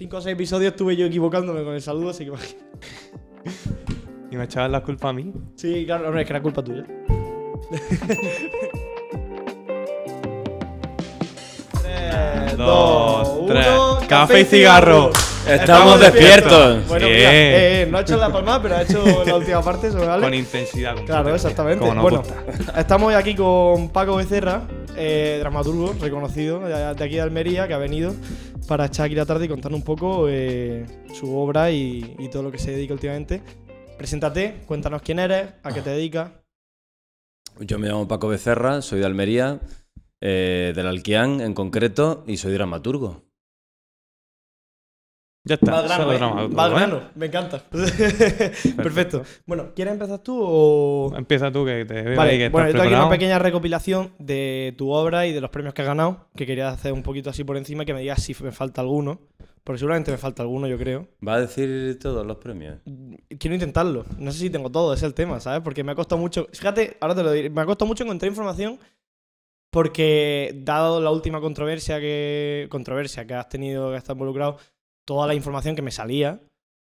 cinco o seis episodios estuve yo equivocándome con el saludo, así que imagínate. ¿Y me echabas la culpa a mí? Sí, claro, hombre, es que era culpa tuya. Tres, dos, tres. Café y cigarro. Estamos despiertos. Bueno, Sí. mira, eh, no ha hecho la palma, pero ha hecho la última parte, eso vale. Con intensidad. con Claro, exactamente. como nos bueno, gusta. estamos hoy aquí con Paco Becerra, eh, dramaturgo reconocido de, de aquí de Almería, que ha venido para echar aquí la tarde y contar un poco eh, su obra y, y todo lo que se dedica últimamente. Preséntate, cuéntanos quién eres, a qué te dedicas. Yo me llamo Paco Becerra, soy de Almería, eh, del Alquián en concreto, y soy dramaturgo. Ya está. Al grano, solo eh, grano, me encanta. Perfecto. Bueno, ¿quieres empezar tú o...? Empieza tú que te veo ahí Vale, que bueno, yo estás tengo aquí una pequeña recopilación de tu obra y de los premios que has ganado, que quería hacer un poquito así por encima y que me digas si me falta alguno, porque seguramente me falta alguno, yo creo. ¿Va a decir todos los premios? Quiero intentarlo, no sé si tengo todo, ese es el tema, ¿sabes? Porque me ha costado mucho, fíjate, ahora te lo diré, me ha costado mucho encontrar información porque dado la última controversia que controversia que has tenido, que has involucrado, toda la información que me salía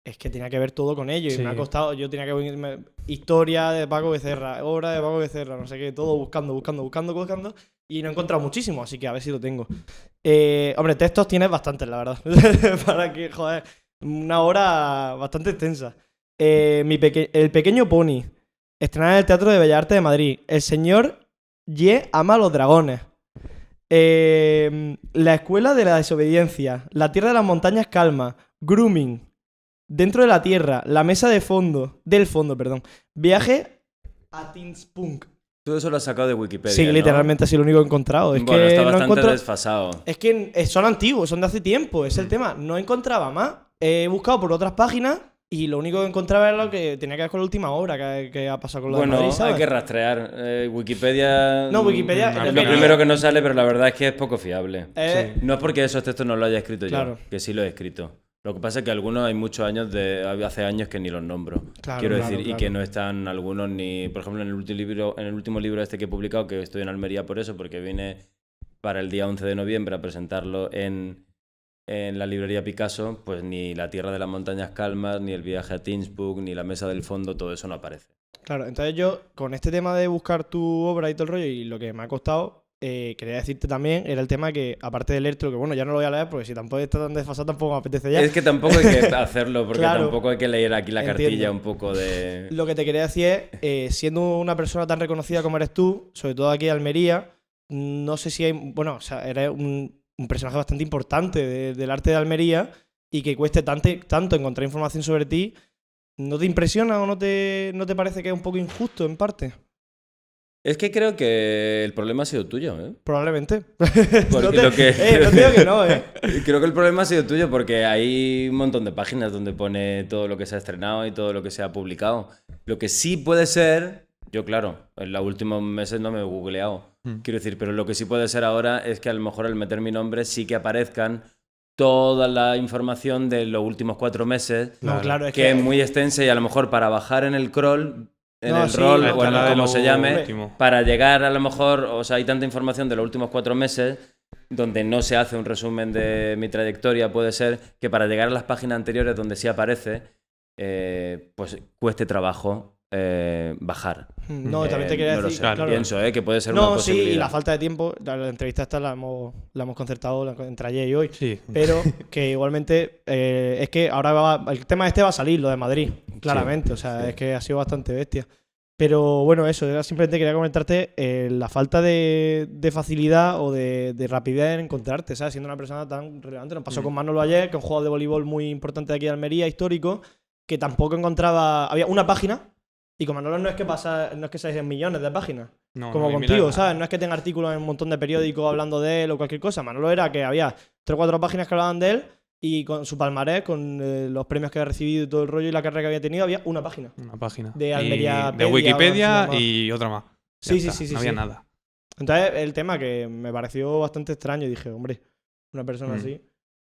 es que tenía que ver todo con ello y me ha costado, yo tenía que irme- historia de Paco Becerra, obra de Paco Becerra, no sé qué, todo buscando, buscando, buscando, buscando y no he encontrado muchísimo, así que a ver si lo tengo. Eh, hombre, textos tienes bastantes, la verdad, para que, joder, una hora bastante extensa. Eh, mi peque- el pequeño pony, estrenada en el Teatro de Bellas Artes de Madrid. El señor Ye ama a los dragones. Eh, la escuela de la desobediencia. La tierra de las montañas calma. Grooming. Dentro de la tierra. La mesa de fondo. Del fondo, perdón. Viaje a Tinspunk. Tú eso lo has sacado de Wikipedia. Sí, ¿no? literalmente así lo único que he encontrado. Es bueno, que está no bastante desfasado. Es que son antiguos, son de hace tiempo, es el tema. No encontraba más. He buscado por otras páginas y lo único que encontraba era lo que tenía que ver con la última obra que, que ha pasado con lo Bueno, de Madrid, ¿sabes? hay que rastrear. Eh, Wikipedia. No, Wikipedia- mm, es lo lo primero que nos sale, pero la verdad es que es poco fiable. Eh, No es porque esos textos no los haya escrito Claro. yo, que sí los he escrito. Lo que pasa es que algunos hay muchos años de hace años que ni los nombro. Claro, Quiero claro, decir, y que no están algunos ni, por ejemplo, en el último libro, en el último libro este que he publicado, que estoy en Almería por eso, porque vine para el día 11 de noviembre a presentarlo en, en la librería Picasso, pues ni La Tierra de las Montañas Calmas, ni el viaje a Tinsburg, ni la Mesa del Fondo, todo eso no aparece. Claro, entonces yo, con este tema de buscar tu obra y todo el rollo, y lo que me ha costado, eh, quería decirte también, era el tema que, aparte de leértelo, que bueno, ya no lo voy a leer, porque si tampoco está tan desfasado, tampoco me apetece ya. Es que tampoco hay que hacerlo, porque Claro. tampoco hay que leer aquí la Entiendo. cartilla un poco de... Lo que te quería decir es, eh, siendo una persona tan reconocida como eres tú, sobre todo aquí en Almería, no sé si hay, bueno, o sea, eres un, un personaje bastante importante de- del arte de Almería y que cueste tante- tanto encontrar información sobre ti, ¿no te impresiona o no te, no te parece que es un poco injusto en parte? Es que creo que el problema ha sido tuyo, ¿eh? Probablemente. No, te, lo que- eh, no te digo que no, ¿eh? Creo que el problema ha sido tuyo porque hay un montón de páginas donde pone todo lo que se ha estrenado y todo lo que se ha publicado. Lo que sí puede ser, yo claro, en los últimos meses no me he googleado. Mm. Quiero decir, pero lo que sí puede ser ahora es que a lo mejor al meter mi nombre sí que aparezcan toda la información de los últimos cuatro meses, No, Claro. claro, es que es muy extensa y a lo mejor para bajar en el crawl, en No, el sí, rol la o en como se llame, último. para llegar a lo mejor, o sea, hay tanta información de los últimos cuatro meses donde no se hace un resumen de mi trayectoria, puede ser que para llegar a las páginas anteriores donde sí aparece, eh, pues cueste trabajo eh, bajar. No, Eh, también te quería no lo decir. sé, claro. pienso eh, que puede ser una No, sí, posibilidad. y la falta de tiempo, la, la entrevista esta la hemos, la hemos concertado la- entre ayer y hoy. Sí. Pero que igualmente eh, es que ahora va, el tema este va a salir, lo de Madrid, claramente. o sea, sí. es que ha sido bastante bestia. Pero bueno, eso, simplemente quería comentarte eh, la falta de, de facilidad o de, de rapidez en encontrarte, ¿sabes? Siendo una persona tan relevante. Nos pasó Mm. con Manolo ayer, que es un jugador de voleibol muy importante de aquí de Almería, histórico, que tampoco encontraba. Había una página, y con Manolo no es que pasa, no es que sean millones de páginas No, como no, contigo, ¿sabes? No es que tenga artículos en un montón de periódicos hablando de él o cualquier cosa. Manolo era que había tres o cuatro páginas que hablaban de él y con su palmarés, con eh, los premios que había recibido y todo el rollo y la carrera que había tenido, había una página. Una página. de Y Almería de Pedia, Wikipedia y otra más. Ya Sí, sí, está, sí, sí, No había sí. nada. Entonces, el tema que me pareció bastante extraño, dije, hombre, una persona Mm. así.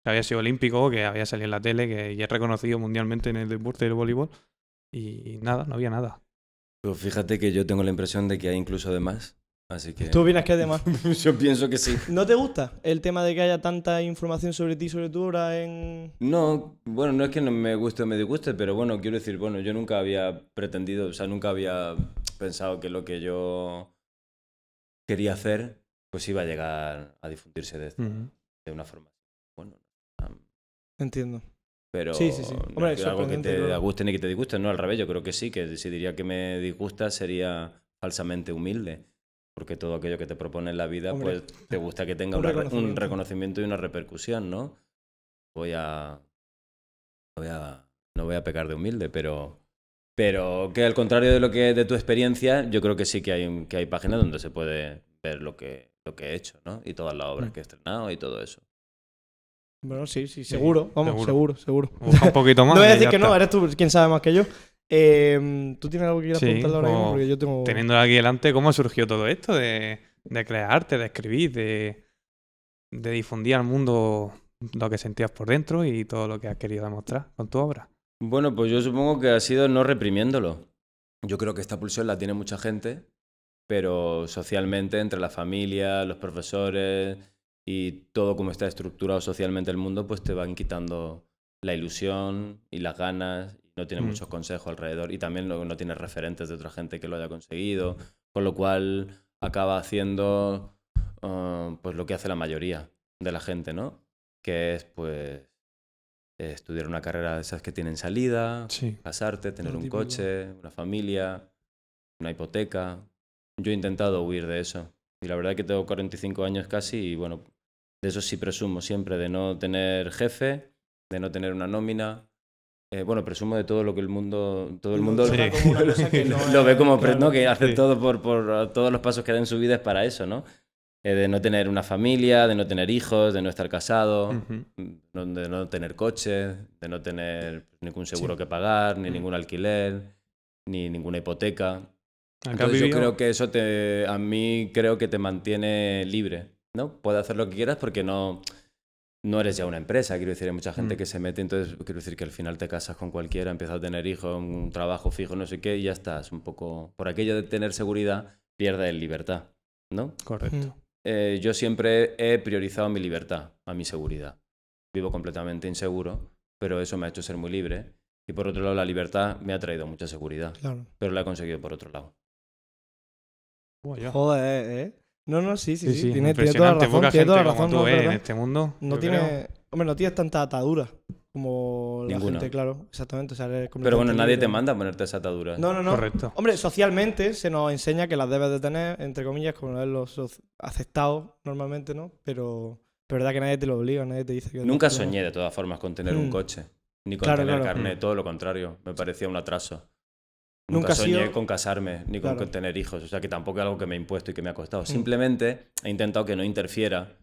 Que había sido olímpico, que había salido en la tele, que ya es reconocido mundialmente en el deporte del voleibol. Y nada, no había nada. Pero fíjate que yo tengo la impresión de que hay incluso de más. Así que ¿Tú opinas que es de más? yo pienso que sí. ¿No te gusta el tema de que haya tanta información sobre ti, sobre tu obra en... No, bueno, no es que no me guste o me disguste, pero bueno, quiero decir, bueno, yo nunca había pretendido, o sea, nunca había pensado que lo que yo quería hacer, pues iba a llegar a difundirse de, de una forma. Bueno, Entiendo. Pero Sí, sí, sí. no Hombre, es algo que te claro. guste ni que te disguste, no, al revés, yo creo que sí, que si diría que me disgusta sería falsamente humilde, porque todo aquello que te propone en la vida, Hombre, pues te gusta que tenga un reconocimiento. y una repercusión, ¿no? Voy a, no voy a, no voy a pecar de humilde, pero, pero que al contrario de lo que de tu experiencia, yo creo que sí que hay, que hay páginas donde se puede ver lo que, lo que he hecho, ¿no? Y todas las obras Mm. que he estrenado y todo eso. Bueno, sí, sí, seguro. Vamos, seguro. seguro, un poquito más. No voy a decir que no, eres tú quien sabe más que yo. Eh, ¿Tú tienes algo que quieras Sí, preguntarle ahora mismo? Porque yo tengo... Teniéndolo aquí delante, ¿cómo surgió todo esto de, de crear arte, de escribir, de, de difundir al mundo lo que sentías por dentro y todo lo que has querido demostrar con tu obra? Bueno, pues yo supongo que ha sido no reprimiéndolo. Yo creo que esta pulsión la tiene mucha gente, pero socialmente, entre la familia, los profesores y todo como está estructurado socialmente el mundo, pues te van quitando la ilusión y las ganas. y No tienes Mm. muchos consejos alrededor y también no, no tienes referentes de otra gente que lo haya conseguido, con lo cual acaba haciendo ah, pues lo que hace la mayoría de la gente, ¿no? Que es pues estudiar una carrera de esas que tienen salida, Sí. casarte, tener un coche, una familia, una hipoteca. Yo he intentado huir de eso. Y la verdad es que tengo 45 años casi y bueno, de eso sí presumo siempre, de no tener jefe, de no tener una nómina. Eh, bueno, presumo de todo lo que el mundo, todo el Lo mundo que no lo ve como, claro. ¿no? que hace Sí. todo por, por todos los pasos que da en su vida es para eso, ¿no? Eh, de no tener una familia, de no tener hijos, de no estar casado, no- de no tener coche, de no tener ningún seguro Sí. que pagar, ni Mm. ningún alquiler, ni ninguna hipoteca. Entonces yo creo que eso te, a mí creo que te mantiene libre, ¿no? Puedes hacer lo que quieras porque no, no eres ya una empresa, quiero decir, hay mucha gente Mm. que se mete, entonces quiero decir que al final te casas con cualquiera, empiezas a tener hijos, un trabajo fijo, no sé qué, y ya estás un poco, por aquello de tener seguridad, pierdes libertad, ¿no? Correcto. Mm. Eh, yo siempre he priorizado mi libertad a mi seguridad. Vivo completamente inseguro, pero eso me ha hecho ser muy libre. Y por otro lado, la libertad me ha traído mucha seguridad, Claro. pero la he conseguido por otro lado. Joder, ¿eh? No, no, sí, sí, Sí, Tiene, tiene toda la impresionante. razón. Poca Tiene gente toda la como razón, tú no, es en este mundo. No tiene... creo. Hombre, no tienes tanta atadura como la Ninguna. gente, claro. Exactamente. o sea, eres Pero bueno, nadie libre. te manda a ponerte esa atadura. No, no, no. Correcto. Hombre, socialmente se nos enseña que las debes de tener, entre comillas, como es lo soc- aceptado normalmente, ¿no? Pero es verdad que nadie te lo obliga, nadie te dice que... Nunca soñé de todas formas con tener un Mm. coche, ni con Claro, tener claro. carnet, Mm. todo lo contrario. Me parecía un atraso. Nunca soñé sido- con casarme, ni con Claro. tener hijos. O sea, que tampoco es algo que me he impuesto y que me ha costado. Mm. Simplemente he intentado que no interfiera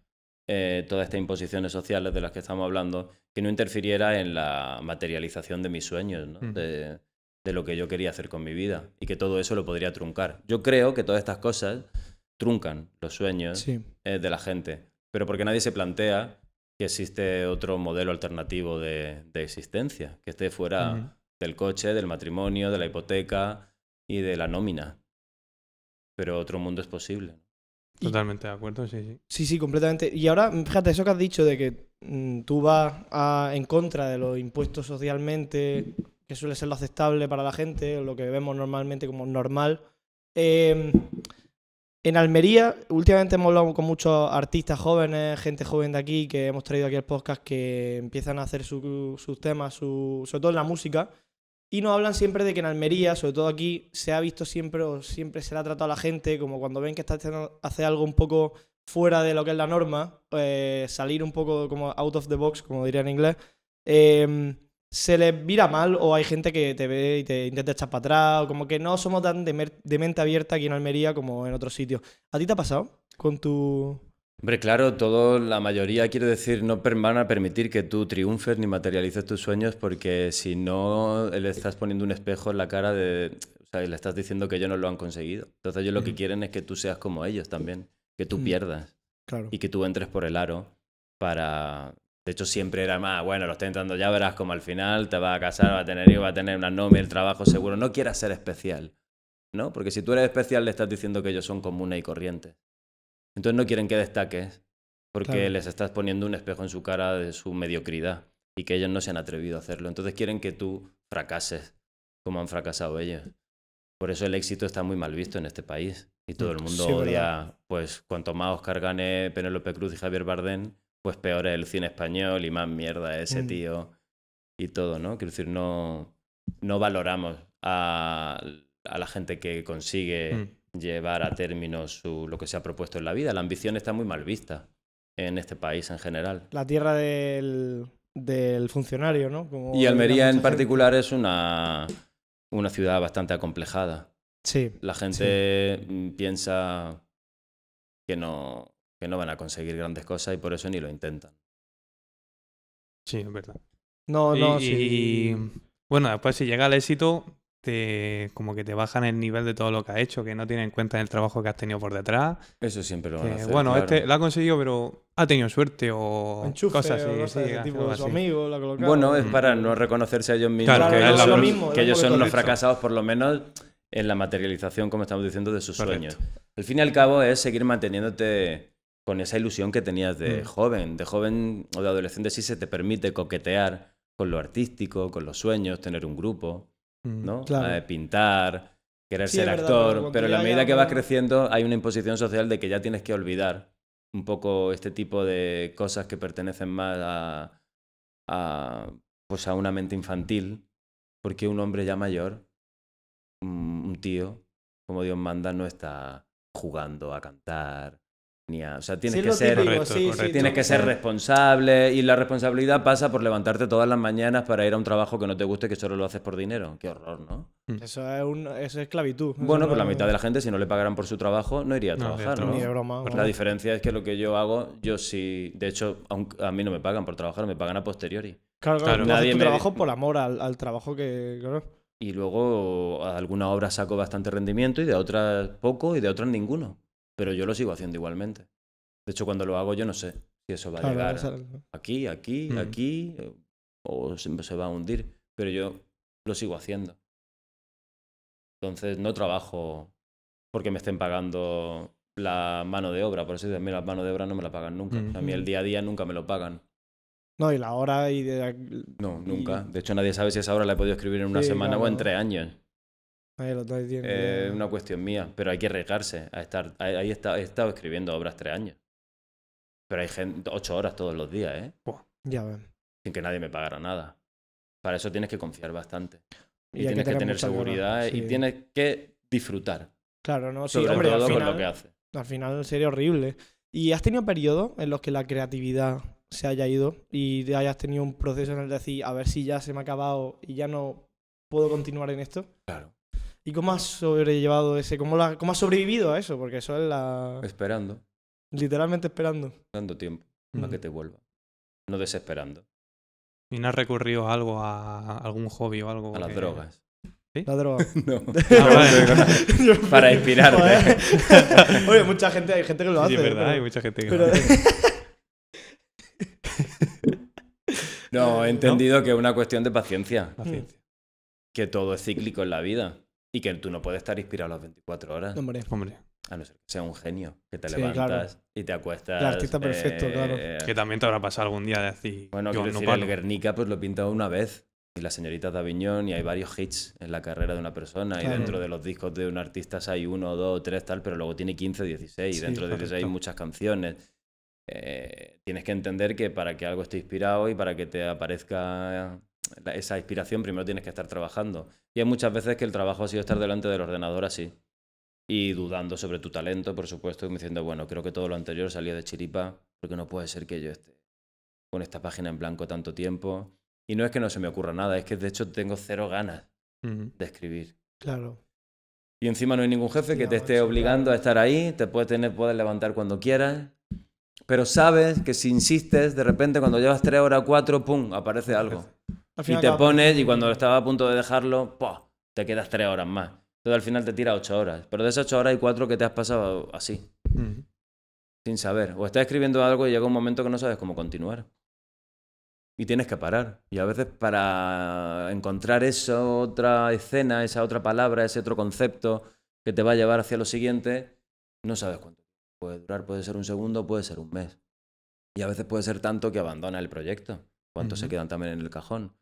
eh, todas estas imposiciones sociales de las que estamos hablando, que no interfiriera en la materialización de mis sueños, ¿no? Mm. de, de lo que yo quería hacer con mi vida. Y que todo eso lo podría truncar. Yo creo que todas estas cosas truncan los sueños Sí. eh, de la gente, pero porque nadie se plantea que existe otro modelo alternativo de, de existencia, que esté fuera. Del coche, del matrimonio, de la hipoteca y de la nómina. Pero otro mundo es posible. Totalmente de acuerdo, sí, sí. Sí, sí, completamente. Y ahora, fíjate, eso que has dicho de que mm, tú vas a- en contra de los impuestos socialmente, que suele ser lo aceptable para la gente, o lo que vemos normalmente como normal. Eh, en Almería, últimamente hemos hablado con muchos artistas jóvenes, gente joven de aquí, que hemos traído aquí al podcast, que empiezan a hacer su- sus temas, su- sobre todo en la música. Y nos hablan siempre de que en Almería, sobre todo aquí, se ha visto siempre o siempre se le ha tratado a la gente como cuando ven que está haciendo hace algo un poco fuera de lo que es la norma, eh, salir un poco como out of the box, como diría en inglés, eh, se les mira mal o hay gente que te ve y te intenta echar para atrás, o como que no somos tan de mente abierta aquí en Almería como en otros sitios. ¿A ti te ha pasado con tu...? Hombre, claro, todo, la mayoría, quiero decir, no van a permitir que tú triunfes ni materialices tus sueños porque si no le estás poniendo un espejo en la cara de... O sea, le estás diciendo que ellos no lo han conseguido. Entonces ellos lo que Mm. quieren es que tú seas como ellos también, que tú Mm. pierdas Claro. y que tú entres por el aro para... De hecho, siempre era más, bueno, lo estoy entrando, ya verás como al final te vas a casar, va a tener hijos, va a tener una nómina, el trabajo seguro. No quieras ser especial. ¿no? Porque si tú eres especial le estás diciendo que ellos son comunes y corrientes. Entonces no quieren que destaques porque Claro. les estás poniendo un espejo en su cara de su mediocridad y que ellos no se han atrevido a hacerlo. Entonces quieren que tú fracases como han fracasado ellos. Por eso el éxito está muy mal visto en este país y todo el mundo Sí, verdad. odia, pues cuanto más Oscar gane Penélope Cruz y Javier Bardem, pues peor es el cine español y más mierda es ese Mm. tío y todo, ¿no? Quiero decir, no, no valoramos a, a la gente que consigue Mm. Llevar a término su, lo que se ha propuesto en la vida. La ambición está muy mal vista en este país en general. La tierra del, del funcionario, ¿no? Como Y Almería en gente. particular es una, una ciudad bastante acomplejada. Sí. La gente mm, piensa que no, que no van a conseguir grandes cosas y por eso ni lo intentan. Sí, es verdad. No, no, y, sí. y, bueno, después si llega al éxito, te, como que te bajan el nivel de todo lo que has hecho, que no tienen en cuenta el trabajo que has tenido por detrás. Eso siempre lo van a hacer. bueno, claro. este lo ha conseguido, pero ha tenido suerte o Enchufe cosas así. o cosas sí, tipo, su amigo. Bueno, es Mm. para no reconocerse a ellos mismos Claro, que, ellos lo son, mismo, que es ellos lo son unos correcto. fracasados, por lo menos en la materialización, como estamos diciendo, de sus Correcto. sueños. Al fin y al cabo es seguir manteniéndote con esa ilusión que tenías de Mm. joven. De joven o de adolescente sí se te permite coquetear con lo artístico, con los sueños, tener un grupo. ¿No? Claro. Eh, pintar, querer Sí, ser verdad, pero actor, cuando pero en la medida que vas creciendo hay una imposición social de que ya tienes que olvidar un poco este tipo de cosas que pertenecen más a, a, pues a una mente infantil, porque un hombre ya mayor, un tío, como Dios manda, no está jugando a cantar, ni a... O sea, tienes Sí, que ser... Correcto, sí, sí, correcto. Tienes que ser responsable y la responsabilidad pasa por levantarte todas las mañanas para ir a un trabajo que no te guste que solo lo haces por dinero. Qué horror, ¿no? Eso es, un, eso es esclavitud. Bueno, no pues la mitad de la gente, si no le pagaran por su trabajo, no iría a trabajar. ¿no? Ni de broma. Vamos. la diferencia es que lo que yo hago, yo sí, de hecho, aunque a mí no me pagan por trabajar, me pagan a posteriori. Claro, claro. Nadie tu me- trabajo por amor al, al trabajo que. Claro. Y luego a alguna obra saco bastante rendimiento y de otras poco y de otras ninguno. Pero yo lo sigo haciendo igualmente. De hecho, cuando lo hago yo no sé si eso va a llegar aquí, aquí, Mm. aquí, eh, o se, se va a hundir. Pero yo lo sigo haciendo. Entonces no trabajo porque me estén pagando la mano de obra. Por eso a mí la mano de obra no me la pagan nunca. Mm. A mí el día a día nunca me lo pagan. No, y la hora y de. No, nunca. De hecho, nadie sabe si esa obra la he podido escribir en una Sí, semana o en tres años. Ahí lo diciendo. Es una cuestión mía. Pero hay que arriesgarse a estar. Ahí he estado, escribiendo obras tres años. Pero hay gente, ocho horas todos los días, ¿eh? Ya ven. sin que nadie me pagara nada. Para eso tienes que confiar bastante. Y, Y hay que tienes que tener ganas, seguridad y tienes que disfrutar. Claro, no, sí, sobre hombre, todo al con final, lo que haces. al final sería horrible. ¿Y has tenido periodos en los que la creatividad se haya ido y hayas tenido un proceso en el de decir, a ver si ya se me ha acabado y ya no puedo continuar en esto? Claro. ¿Y cómo has sobrellevado ese? ¿Cómo, la- cómo has sobrevivido a eso? Porque eso es la. Esperando, Literalmente esperando. dando tiempo Mm. para que te vuelva. No desesperando. ¿Y no has recurrido a algo, a algún hobby o algo? A las que- drogas. La droga. No. Ah, vale. Para inspirarte. Oye, mucha gente, hay gente que lo hace. Sí, es verdad, pero- hay mucha gente que pero- lo hace. No, he entendido que es una cuestión de paciencia. Paciencia. Que todo es cíclico en la vida. Y que tú no puedes estar inspirado las 24 horas. Hombre, Hombre, A no ser que sea un genio. Que te Sí, levantas y te acuestas. El artista perfecto, claro. que también te habrá pasado algún día de decir. Bueno, yo quiero no decir, paro. el Guernica pues lo he pintado una vez. Y la señorita de Aviñón, y hay varios hits en la carrera de una persona. Y dentro de los discos de un artista hay uno, dos, tres, tal, pero luego tiene 15, 16. y dentro de 16 hay muchas canciones. Eh, tienes que entender que para que algo esté inspirado y para que te aparezca esa inspiración, primero tienes que estar trabajando. Y hay muchas veces que el trabajo ha sido estar delante del ordenador así. Y dudando sobre tu talento, por supuesto, y diciendo, bueno, creo que todo lo anterior salió de chiripa, porque no puede ser que yo esté con esta página en blanco tanto tiempo. Y no es que no se me ocurra nada, es que de hecho tengo cero ganas de escribir. claro. Y encima no hay ningún jefe que te esté obligando claro. a estar ahí, te puedes, tener, puedes levantar cuando quieras. Pero sabes que si insistes, de repente cuando llevas tres horas, cuatro, ¡pum!, aparece algo. Al Y te acaba- pones y cuando estaba a punto de dejarlo, ¡pua! te quedas tres horas más. Entonces al final te tira ocho horas. Pero de esas ocho horas hay cuatro que te has pasado así, sin saber. O estás escribiendo algo y llega un momento que no sabes cómo continuar. Y tienes que parar. Y a veces para encontrar esa otra escena, esa otra palabra, ese otro concepto, que te va a llevar hacia lo siguiente, no sabes cuánto puede durar. Puede ser un segundo, puede ser un mes. Y a veces puede ser tanto que abandona el proyecto. Cuántos se Ujú. quedan también en el cajón.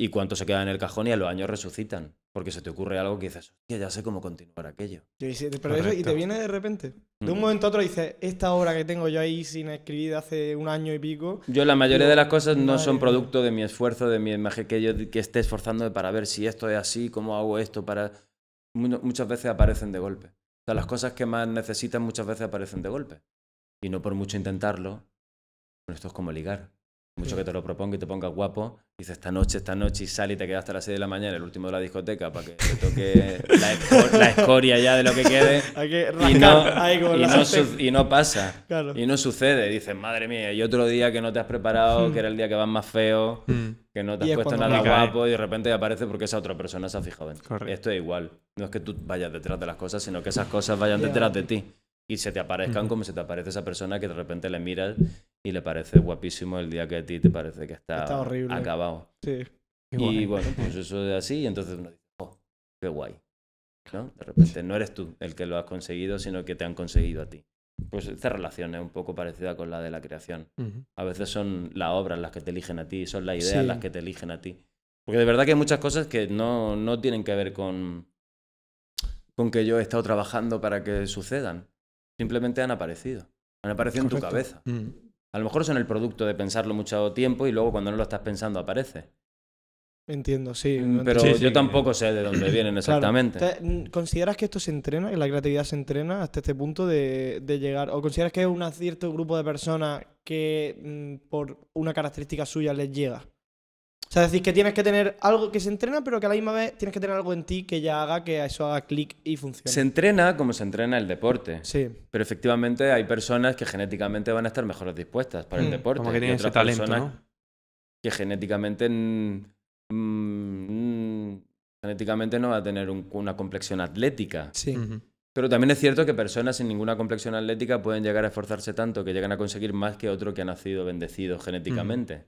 Y cuántos se quedan en el cajón y a los años resucitan. Porque se te ocurre algo que dices, hostia, ya sé cómo continuar aquello. Yo sí, Pero eso, y te viene de repente. De un Mm. momento a otro dices, esta obra que tengo yo ahí sin escribir hace un año y pico. Yo la mayoría de las cosas no son producto de mi esfuerzo, de mi imagen, que yo que esté esforzándome para ver si esto es así, cómo hago esto, para... Mu- Muchas veces aparecen de golpe. O sea, las cosas que más necesitan muchas veces aparecen de golpe. Y no por mucho intentarlo, bueno, esto es como ligar. Mucho que te lo proponga y te pongas guapo, dices esta noche, esta noche y sale y te quedas hasta las 6 de la mañana, el último de la discoteca, para que te toque la, esco- la escoria ya de lo que quede. Hay que Y no, como y, no y pasa. Claro. Y no sucede. Dices, madre mía, y otro día que no te has preparado, Hmm. que era el día que vas más feo, Mm, que no te Y has es puesto nada guapo y de repente aparece porque esa otra persona se ha fijado en. Correcto. Esto es igual. No es que tú vayas detrás de las cosas, sino que esas cosas vayan Ya. detrás de ti. Y se te aparezcan como se te aparece esa persona que de repente le miras y le parece guapísimo el día que a ti te parece que está, Está horrible. acabado. Sí. Y bueno, pues eso es así y entonces uno dice, oh, qué guay. ¿no? De repente no eres tú el que lo has conseguido, sino que te han conseguido a ti. Pues esta relación es un poco parecida con la de la creación. Ujú. A veces son las obras las que te eligen a ti, son las ideas Sí. las que te eligen a ti. Porque de verdad que hay muchas cosas que no, no tienen que ver con, con que yo he estado trabajando para que sucedan. Simplemente han aparecido. Han aparecido en tu Correcto. cabeza. Mm. A lo mejor son el producto de pensarlo mucho tiempo y luego cuando no lo estás pensando aparece. Entiendo, sí. Mm, Pero. Sí, yo sí. tampoco sé de dónde vienen exactamente. Mm, ¿Consideras que esto se entrena, que la creatividad se entrena hasta este punto de, de llegar? ¿O consideras que es un cierto grupo de personas que mm, por una característica suya les llega? O sea, es decir, que tienes que tener algo que se entrena, pero que a la misma vez tienes que tener algo en ti que ya haga que eso haga clic y funcione. Se entrena como se entrena el deporte. Sí, Pero efectivamente hay personas que genéticamente van a estar mejor dispuestas para el Mm. deporte. Como que y tiene ese talento, personas ¿no? que genéticamente mm, mm, genéticamente no va a tener un- una complexión atlética. sí. Pero también es cierto que personas sin ninguna complexión atlética pueden llegar a esforzarse tanto que llegan a conseguir más que otro que ha nacido bendecido genéticamente.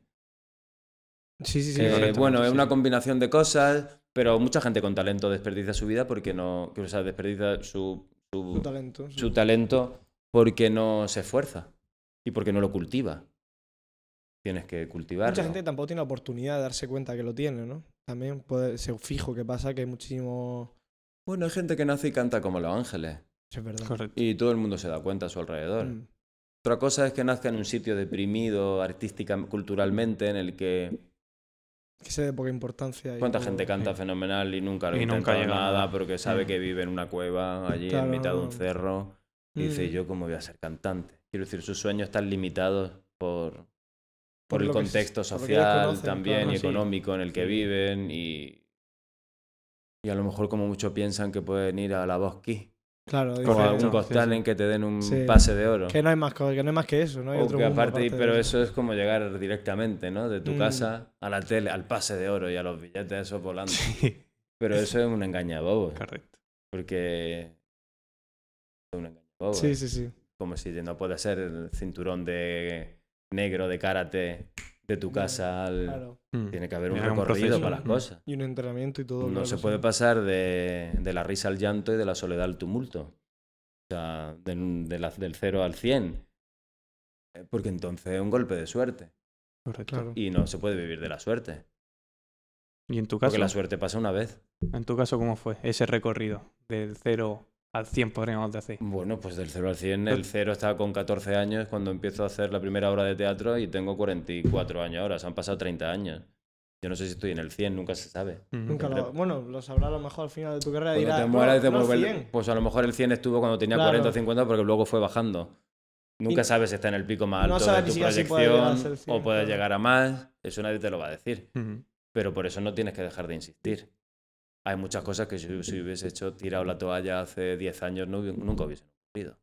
Sí, sí, sí. Eh, correcto, bueno, sí, es sí. una combinación de cosas, pero mucha gente con talento desperdicia su vida porque no, que, o sea, desperdicia su, su- Su talento. sí. su talento porque no se esfuerza y porque no lo cultiva. Tienes que cultivarlo. Mucha gente tampoco tiene la oportunidad de darse cuenta que lo tiene, ¿no? También puede ser fijo que pasa que hay muchísimo... Bueno, hay gente que nace y canta como los ángeles Sí, es verdad. Correcto. y todo el mundo se da cuenta a su alrededor. Mm. Otra cosa es que nazca en un sitio deprimido artística, culturalmente, en el que Que se dé poca importancia. y cuánta gente canta sí. fenomenal y nunca lo Y nunca llega nada porque sabe que vive en una cueva allí Claro. en mitad de un cerro y dice Mm. yo cómo voy a ser cantante. Quiero decir, sus sueños están limitados por, por, Por el contexto social conocen, también claro, y sí. económico en el que Sí. viven y, y a lo mejor como mucho piensan que pueden ir a la Bosque Claro, o a dice- un Correcto, Got sí, Talent sí. que te den un Sí. pase de oro. que no hay más que no hay más que eso, ¿no? Hay O otro que mundo aparte, pero eso. eso es como llegar directamente, ¿no? De tu Mm. casa a la tele, al pase de oro y a los billetes esos volando. Sí, Pero eso es un engañabobo, correcto. porque es un engañabobo. Sí, ¿eh? sí, sí. Como si no puede ser el cinturón de negro de karate de tu casa al... Claro. Mm. Tiene que haber un recorrido para las cosas. Y un entrenamiento y todo. No claro, se sí. puede pasar de, de la risa al llanto y de la soledad al tumulto. O sea, del, de la- del 0 al 100. Eh, Porque entonces es un golpe de suerte. Correcto. Claro. Y no se puede vivir de la suerte. ¿Y en tu caso? Porque la suerte pasa una vez. En tu caso, ¿cómo fue ese recorrido? Del 0 al 100, podríamos decir. Bueno, pues del 0 al 100, el 0 estaba con 14 años cuando empiezo a hacer la primera obra de teatro y tengo 44 años ahora, se han pasado 30 años. Yo no sé si estoy en el 100, nunca se sabe. Nunca lo, bueno, lo sabrás a lo mejor al final de tu carrera. Cuando dirás, te mueras, "Bueno, te no, el- 100". pues a lo mejor el 100 estuvo cuando tenía Claro. 40 o 50 porque luego fue bajando. Nunca Y- sabes si está en el pico más No alto sabes de tu si puede proyección 100, o puedes claro. llegar a más. Eso nadie te lo va a decir. Pero por eso no tienes que dejar de insistir. Hay muchas cosas que si, si hubiese hecho tirado la toalla hace 10 años no nunca hubiesen ocurrido.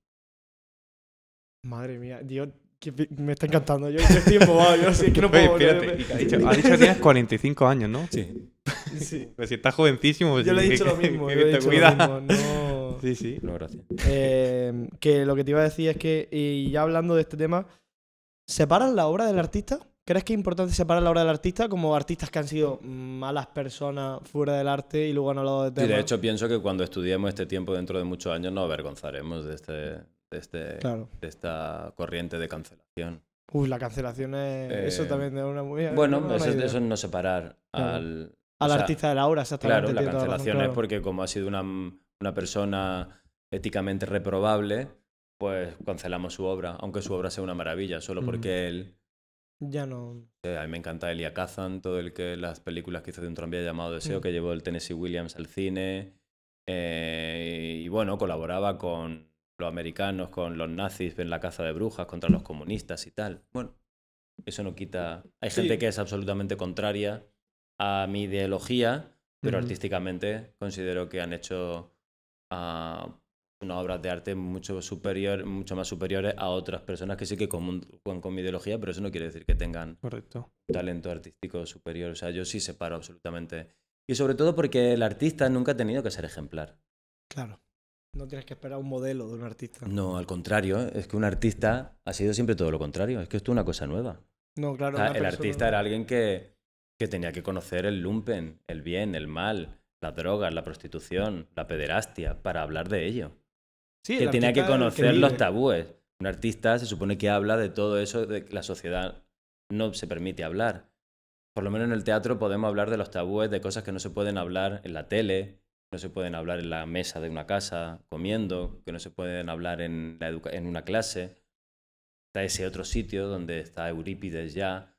Madre mía, Dios, que me está encantando. Yo estoy embobado, yo sí, es que no Oye, puedo. espérate, ha dicho, ha dicho que tienes 45 años, ¿no? Sí. Sí. Pues si estás jovencísimo, pues Yo le he dicho que- lo mismo, que yo le he te dicho cuida. lo mismo. No. Sí, sí. No, gracias. Eh, que lo que te iba a decir es que, y ya hablando de este tema, ¿separas la obra del artista? ¿Crees que es importante separar la obra del artista como artistas que han sido malas personas fuera del arte y luego han hablado de Y temas? de hecho pienso que cuando estudiemos este tiempo dentro de muchos años nos avergonzaremos de, este, de, este, Claro. de esta corriente de cancelación. Uy, la cancelación es... eso Eh, también es una muy... Bueno, eso, es- eso no separar Claro. al, Al sea, artista de la obra, exactamente. Claro, la razón, cancelación es porque como ha sido una, una persona éticamente reprobable, pues cancelamos su obra, aunque su obra sea una maravilla, solo Mm. porque él... Ya no... eh, a mí me encanta Elia Kazan, todo el que las películas que hizo de un tranvía llamado Deseo, Mm. que llevó el Tennessee Williams al cine. eh, y bueno, colaboraba con los americanos, con los nazis en la caza de brujas, contra los comunistas y tal. Bueno, eso no quita... Hay Sí. gente que es absolutamente contraria a mi ideología, pero Ujú. artísticamente considero que han hecho ah, unas obras de arte mucho, superior, mucho más superiores a otras personas que sí que comulgan con mi ideología, pero eso no quiere decir que tengan Correcto. un talento artístico superior. O sea, yo sí separo absolutamente. Y sobre todo porque el artista nunca ha tenido que ser ejemplar. Claro. No tienes que esperar un modelo de un artista. No, al contrario, es que un artista ha sido siempre todo lo contrario. Es que esto es una cosa nueva. No, claro. O sea, una el persona- artista era alguien que, que tenía que conocer el lumpen, el bien, el mal, las drogas, la prostitución, la pederastia, para hablar de ello. Sí, que tenía que conocer los tabúes. Un artista se supone que habla de todo eso de que la sociedad no se permite hablar. Por lo menos en el teatro podemos hablar de los tabúes, de cosas que no se pueden hablar en la tele, no se pueden hablar en la mesa de una casa comiendo, que no se pueden hablar en, la educa- en una clase. Está ese otro sitio donde está Eurípides ya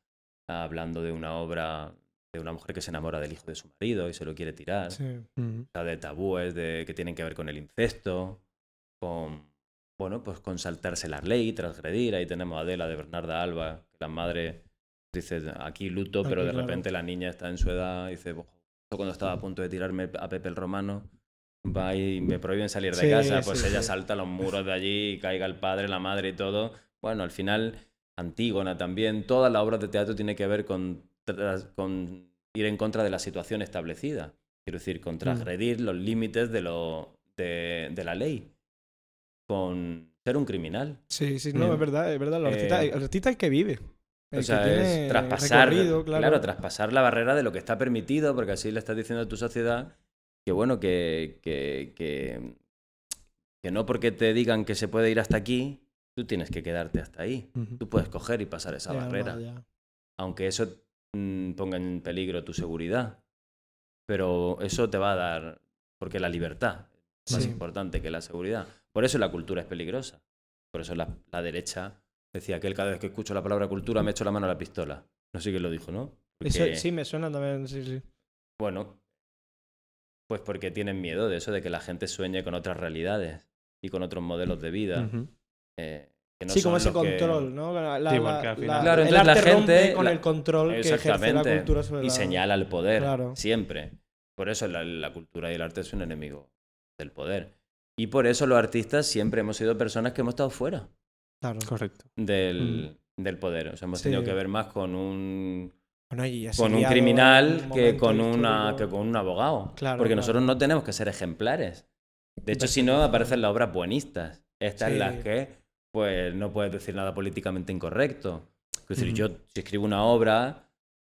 hablando de una obra de una mujer que se enamora del hijo de su marido y se lo quiere tirar Sí. Sea, de tabúes de, que tienen que ver con el incesto, con, bueno, pues con saltarse la ley, transgredir. Ahí tenemos a Adela de Bernarda Alba, que la madre dice, aquí luto, pero Aquí, de claro. repente la niña está en su edad y dice, "Ojo, cuando estaba a punto de tirarme a Pepe el Romano, va y me prohíben salir de Sí, casa, pues sí, ella sí. salta los muros de allí y caiga el padre, la madre y todo. Bueno, al final, Antígona también, toda la obra de teatro tiene que ver con, ir en contra de la situación establecida. Quiero decir, Mm. con transgredir los límites de, lo, de, de la ley. Con ser un criminal. Sí, sí, no, es verdad, es verdad. El artista, Eh, el artista es el que vive. El o sea, que tiene es traspasar, claro. claro. traspasar la barrera de lo que está permitido, porque así le estás diciendo a tu sociedad que, bueno, que, que, que, que no porque te digan que se puede ir hasta aquí, tú tienes que quedarte hasta ahí. Ujú. Tú puedes coger y pasar esa Ya, barrera, aunque eso mm, ponga en peligro tu seguridad. Pero eso te va a dar, porque la libertad es más Sí. importante que la seguridad. Por eso la cultura es peligrosa. Por eso la, la derecha decía que él cada vez que escucho la palabra cultura me echo la mano a la pistola. No sé quién lo dijo, ¿no? Eso, sí, me suena también, sí, sí. Bueno, pues porque tienen miedo de eso, de que la gente sueñe con otras realidades y con otros modelos de vida. Eh, que no sí, como ese que- control, ¿no? La, la- Sí, porque la- al final- la- Claro, el entonces la arte rompe gente- con la- el control que ejerce la Exactamente. cultura sobre Y la... señala el poder, Claro. siempre. Por eso la, la cultura y el arte es un enemigo del poder. Y por eso los artistas siempre hemos sido personas que hemos estado fuera Claro. Correcto. del, del poder. O sea, hemos Sí. tenido que ver más con un, Bueno, con un criminal un que con, una, que con un abogado. Claro, Porque claro. nosotros no tenemos que ser ejemplares. De hecho, si no, aparecen las obras buenistas. Estas Sí. en las que pues, no puedes decir nada políticamente incorrecto. Es decir, yo si escribo una obra,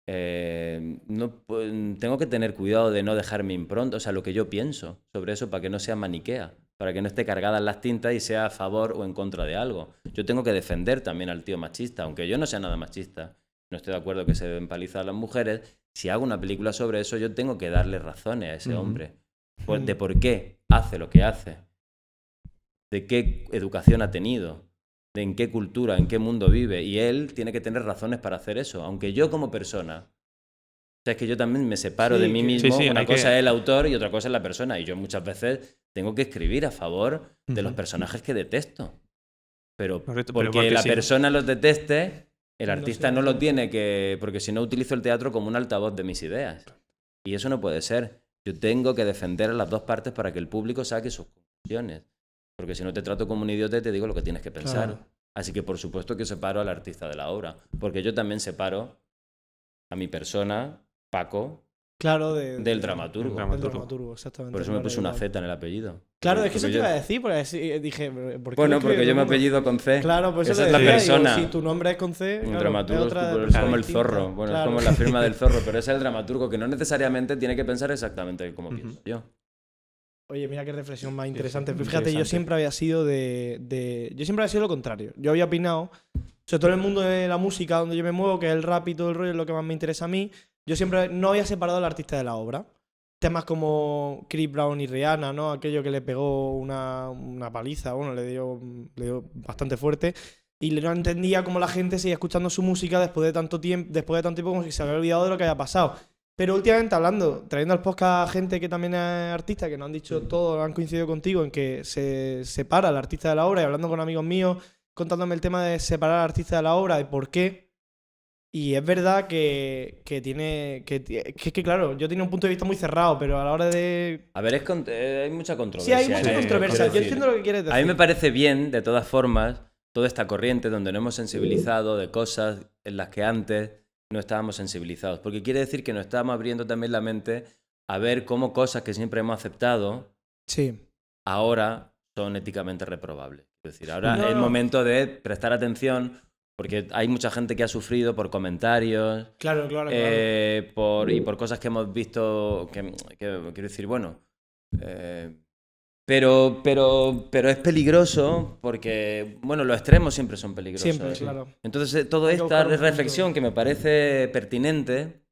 eh, no, pu- tengo que tener cuidado de no dejar mi impronta, o sea, lo que yo pienso sobre eso para que no sea maniquea, para que no esté cargada en las tintas y sea a favor o en contra de algo. Yo tengo que defender también al tío machista, aunque yo no sea nada machista, no estoy de acuerdo que se deben palizar a las mujeres, si hago una película sobre eso, yo tengo que darle razones a ese hombre, por- de por qué hace lo que hace, de qué educación ha tenido, de en qué cultura, en qué mundo vive. Y él tiene que tener razones para hacer eso. Aunque yo como persona, sea, es que yo también me separo Sí, de mí mismo. Sí, sí, Una cosa que- es el autor y otra cosa es la persona. Y yo muchas veces tengo que escribir a favor de los personajes que detesto. Pero Correcto, pero porque, la persona los deteste, el No artista sé. no, lo tiene que... Porque si no utilizo el teatro como un altavoz de mis ideas. Y eso no puede ser. Yo tengo que defender a las dos partes para que el público saque sus conclusiones. Porque si no te trato como un idiota y te digo lo que tienes que pensar. Claro. Así que por supuesto que separo al artista de la obra. Porque yo también separo a mi persona, Paco, Claro, de, del de- dramaturgo. Del dramaturgo. dramaturgo, exactamente. Por eso me puse una. Z en el apellido. Claro, es que eso te iba a decir, porque así- dije, ¿por qué Bueno, porque yo me apellido con C. Claro, pues eso Esa es la persona. digo, si tu nombre es con C, Un claro, dramaturgo es otra como- es persona como el zorro. Bueno, Claro. es como la firma del zorro, pero es el dramaturgo que no necesariamente tiene que pensar exactamente como pienso yo. Oye, mira qué reflexión más interesante. Fíjate, yo siempre había sido de, de- Yo siempre había sido lo contrario. Yo había opinado, sobre todo en el mundo de la música donde yo me muevo, que es el rap y todo el rollo, es lo que más me interesa a mí. Yo siempre no había separado al artista de la obra. Temas como Chris Brown y Rihanna, ¿no? Aquello que le pegó una, una paliza, bueno, le dio, le dio bastante fuerte. Y no entendía cómo la gente seguía escuchando su música después de tanto tiempo, después de tanto tiempo como si se había olvidado de lo que había pasado. Pero últimamente hablando, trayendo al podcast a gente que también es artista, que nos han dicho todo, han coincidido contigo en que se separa el artista de la obra y hablando con amigos míos, contándome el tema de separar al artista de la obra y por qué. Y es verdad que, que tiene. Que, que es que, claro, yo tenía un punto de vista muy cerrado, pero a la hora de. A ver, es con- eh, hay mucha Sí, controversia. hay mucha esto, controversia. Yo entiendo lo que quieres decir. A mí me parece bien, de todas formas, toda esta corriente donde nos hemos sensibilizado de cosas en las que antes no estábamos sensibilizados. Porque quiere decir que nos estamos abriendo también la mente a ver cómo cosas que siempre hemos aceptado Sí. ahora son éticamente reprobables. Es decir, ahora No, es no. momento de prestar atención porque hay mucha gente que ha sufrido por comentarios Claro, claro, claro. eh, por, y por cosas que hemos visto, que, que quiero decir, bueno, eh, pero, pero, pero es peligroso porque, bueno, los extremos siempre son peligrosos. Siempre, claro. Entonces, eh, toda esta reflexión que me parece pertinente,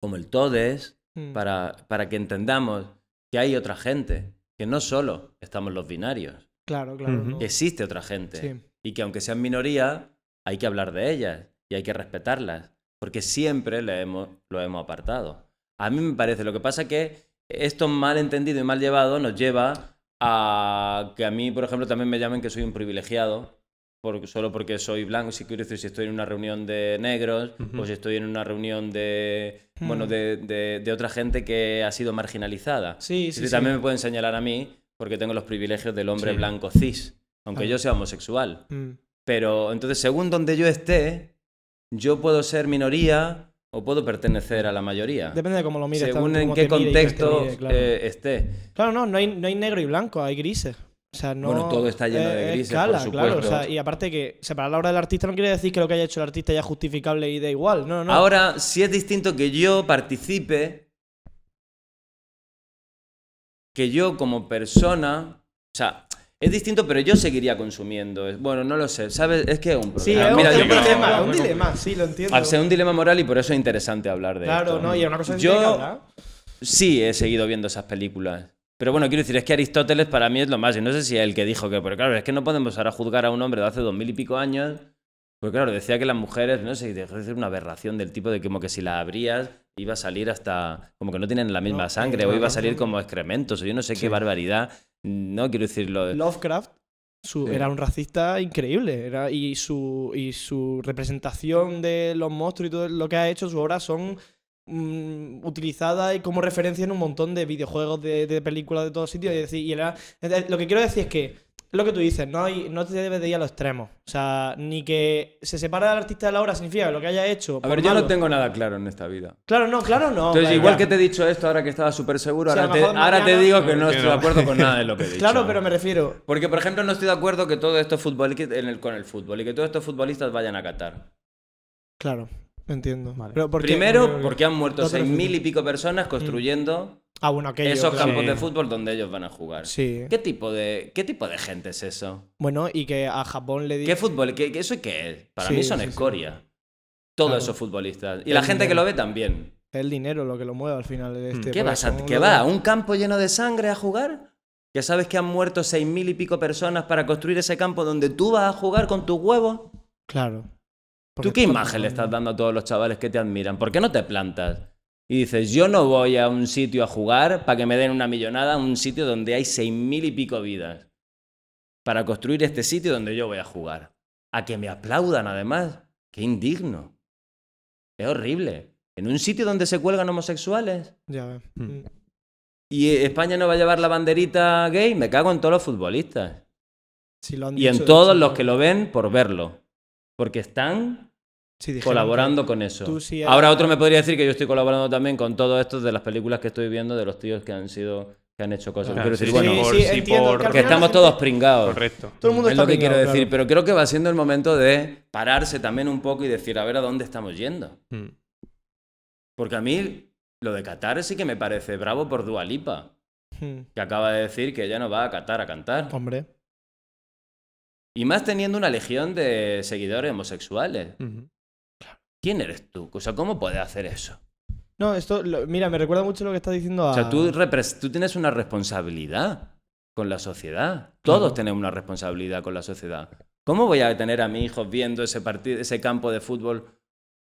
como el TODES, Mm. para, para que entendamos que hay otra gente, que no solo estamos los binarios, Claro, claro. Que existe otra gente Sí. y que aunque sean minoría, hay que hablar de ellas y hay que respetarlas, porque siempre le hemos, lo hemos apartado. A mí me parece, lo que pasa que esto mal entendido y mal llevado nos lleva a que a mí, por ejemplo, también me llamen que soy un privilegiado, por- solo porque soy blanco, si quiero decir, si estoy en una reunión de negros o si estoy en una reunión de, Hmm. bueno, de, de- de otra gente que ha sido marginalizada. Sí, sí, sí. también me pueden señalar a mí porque tengo los privilegios del hombre Sí. blanco cis, aunque yo sea homosexual. Mm. Pero entonces, según donde yo esté, yo puedo ser minoría o puedo pertenecer a la mayoría. Depende de cómo lo mires. según en qué contexto mire, claro. eh, esté. Claro, no, no hay, no hay negro y blanco, hay grises. O sea, no, Bueno, todo está lleno de es grises, escala, por claro. O supuesto. sea, y aparte que separar la obra del artista no quiere decir que lo que haya hecho el artista ya es justificable y da igual. No, no. Ahora, si es distinto que yo participe, que yo como persona, o sea, es distinto, pero yo seguiría consumiendo. Es- Bueno, no lo sé, ¿sabes? Es que es un sí, problema. es, Mira, un, yo, es dilema, es un dilema, sí, lo entiendo. al ser un dilema moral y por eso es interesante hablar de claro, esto. no, y es una cosa que Yo- que. Sí, he seguido viendo esas películas. Pero bueno, quiero decir, es que Aristóteles para mí es lo más. Y no sé si es el que dijo que. Pero claro, es que no podemos ahora juzgar a un hombre de hace dos mil y pico años. Porque claro, decía que las mujeres, no sé, dejó de ser una aberración del tipo de como que si la abrías iba a salir hasta. como que no tienen la misma No, sangre, no, o iba a no, salir no. como excrementos, o yo no sé Sí. qué barbaridad. No quiero decirlo. Lovecraft su- Sí. era un racista increíble. Era, y, su, y su representación de los monstruos y todo lo que ha hecho, sus obras son mm, utilizadas y como referencia en un montón de videojuegos, de, de películas de todos sitios. Y, decir, y era, lo que quiero decir es que lo que tú dices, no, hay, no te debes de ir a los extremos. O sea, ni que se separe al artista de la obra significa que lo que haya hecho. A ver, yo malo- no tengo nada claro en esta vida. Claro, no, claro, no. Entonces, igual que te he dicho esto ahora que estaba súper seguro, ahora, te, ahora digo que no estoy no. de acuerdo con nada de lo que he dicho. Claro, pero me refiero. Porque, por ejemplo, no estoy de acuerdo que todo esto es fútbol, que- en el- con el fútbol y que todos estos futbolistas vayan a Qatar. Claro, entiendo. Vale. Pero ¿por qué? Primero, porque han muerto seis mil y pico personas construyendo Ah, bueno, aquello. esos claro. campos Sí. de fútbol donde ellos van a jugar. Sí. ¿Qué tipo de, qué tipo de gente es eso? Bueno, y que a Japón le di. ¿Qué fútbol? ¿Qué, qué- ¿Eso qué es? Para Sí, mí son sí, sí. escoria. Todos Claro. esos futbolistas. Y El la gente que lo ve también. Es el dinero lo que lo mueve al final de este. ¿Qué vas a, ¿qué va? de- ¿A un campo lleno de sangre a jugar? ¿Que sabes que han muerto seis mil y pico personas para construir ese campo donde tú vas a jugar con tus huevos? Claro. ¿Tú qué imagen le estás dando a todos los chavales que te admiran? ¿Por qué no te plantas? Y dices, yo no voy a un sitio a jugar para que me den una millonada, a un sitio donde hay seis mil y pico vidas. Para construir este sitio donde yo voy a jugar. A que me aplaudan además. Qué indigno. Es horrible. En un sitio donde se cuelgan homosexuales. Ya ves. Mm. Y España no va a llevar la banderita gay, me cago en todos los futbolistas. Si lo han Y en todos los que lo ven por verlo. Porque están Sí, colaborando con eso. tú sí eras- Ahora otro me podría decir que yo estoy colaborando también con todo esto de las películas que estoy viendo de los tíos que han sido que han hecho cosas. Claro, Quiero sí, decir, sí, bueno, por- entiendo por- que estamos todos pringados. Correcto. Todo el mundo es está lo que quiero decir, claro. pero creo que va siendo el momento de pararse también un poco y decir, a ver a dónde estamos yendo. Mm. Porque a mí lo de Qatar sí que me parece bravo por Dualipa, Hmm, que acaba de decir que ella no va a Qatar a cantar. Hombre. Y más teniendo una legión de seguidores homosexuales. Ujú. ¿Quién eres tú? O sea, ¿cómo puedes hacer eso? No, esto, lo- mira, me recuerda mucho lo que estás diciendo a. O sea, tú, tienes una responsabilidad con la sociedad. Todos Claro. tenemos una responsabilidad con la sociedad. ¿Cómo voy a tener a mi hijo viendo ese, partido, ese campo de fútbol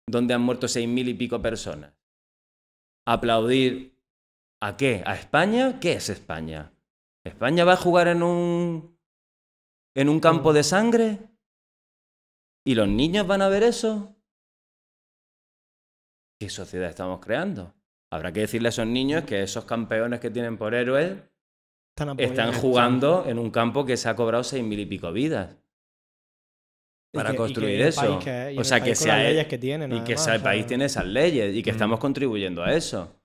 donde han muerto seis mil y pico personas? ¿Aplaudir a qué? ¿A España? ¿Qué es España? ¿España va a jugar en un, en un campo de sangre? ¿Y los niños van a ver eso? ¿Qué sociedad estamos creando? Habrá que decirle a esos niños que esos campeones que tienen por héroes Están jugando en un campo que se ha cobrado seis mil y pico vidas. Para que- construir el eso. que O el sea, que sea las él- leyes que tienen, Y que o sea, país tiene esas leyes y que Mm. estamos contribuyendo a eso.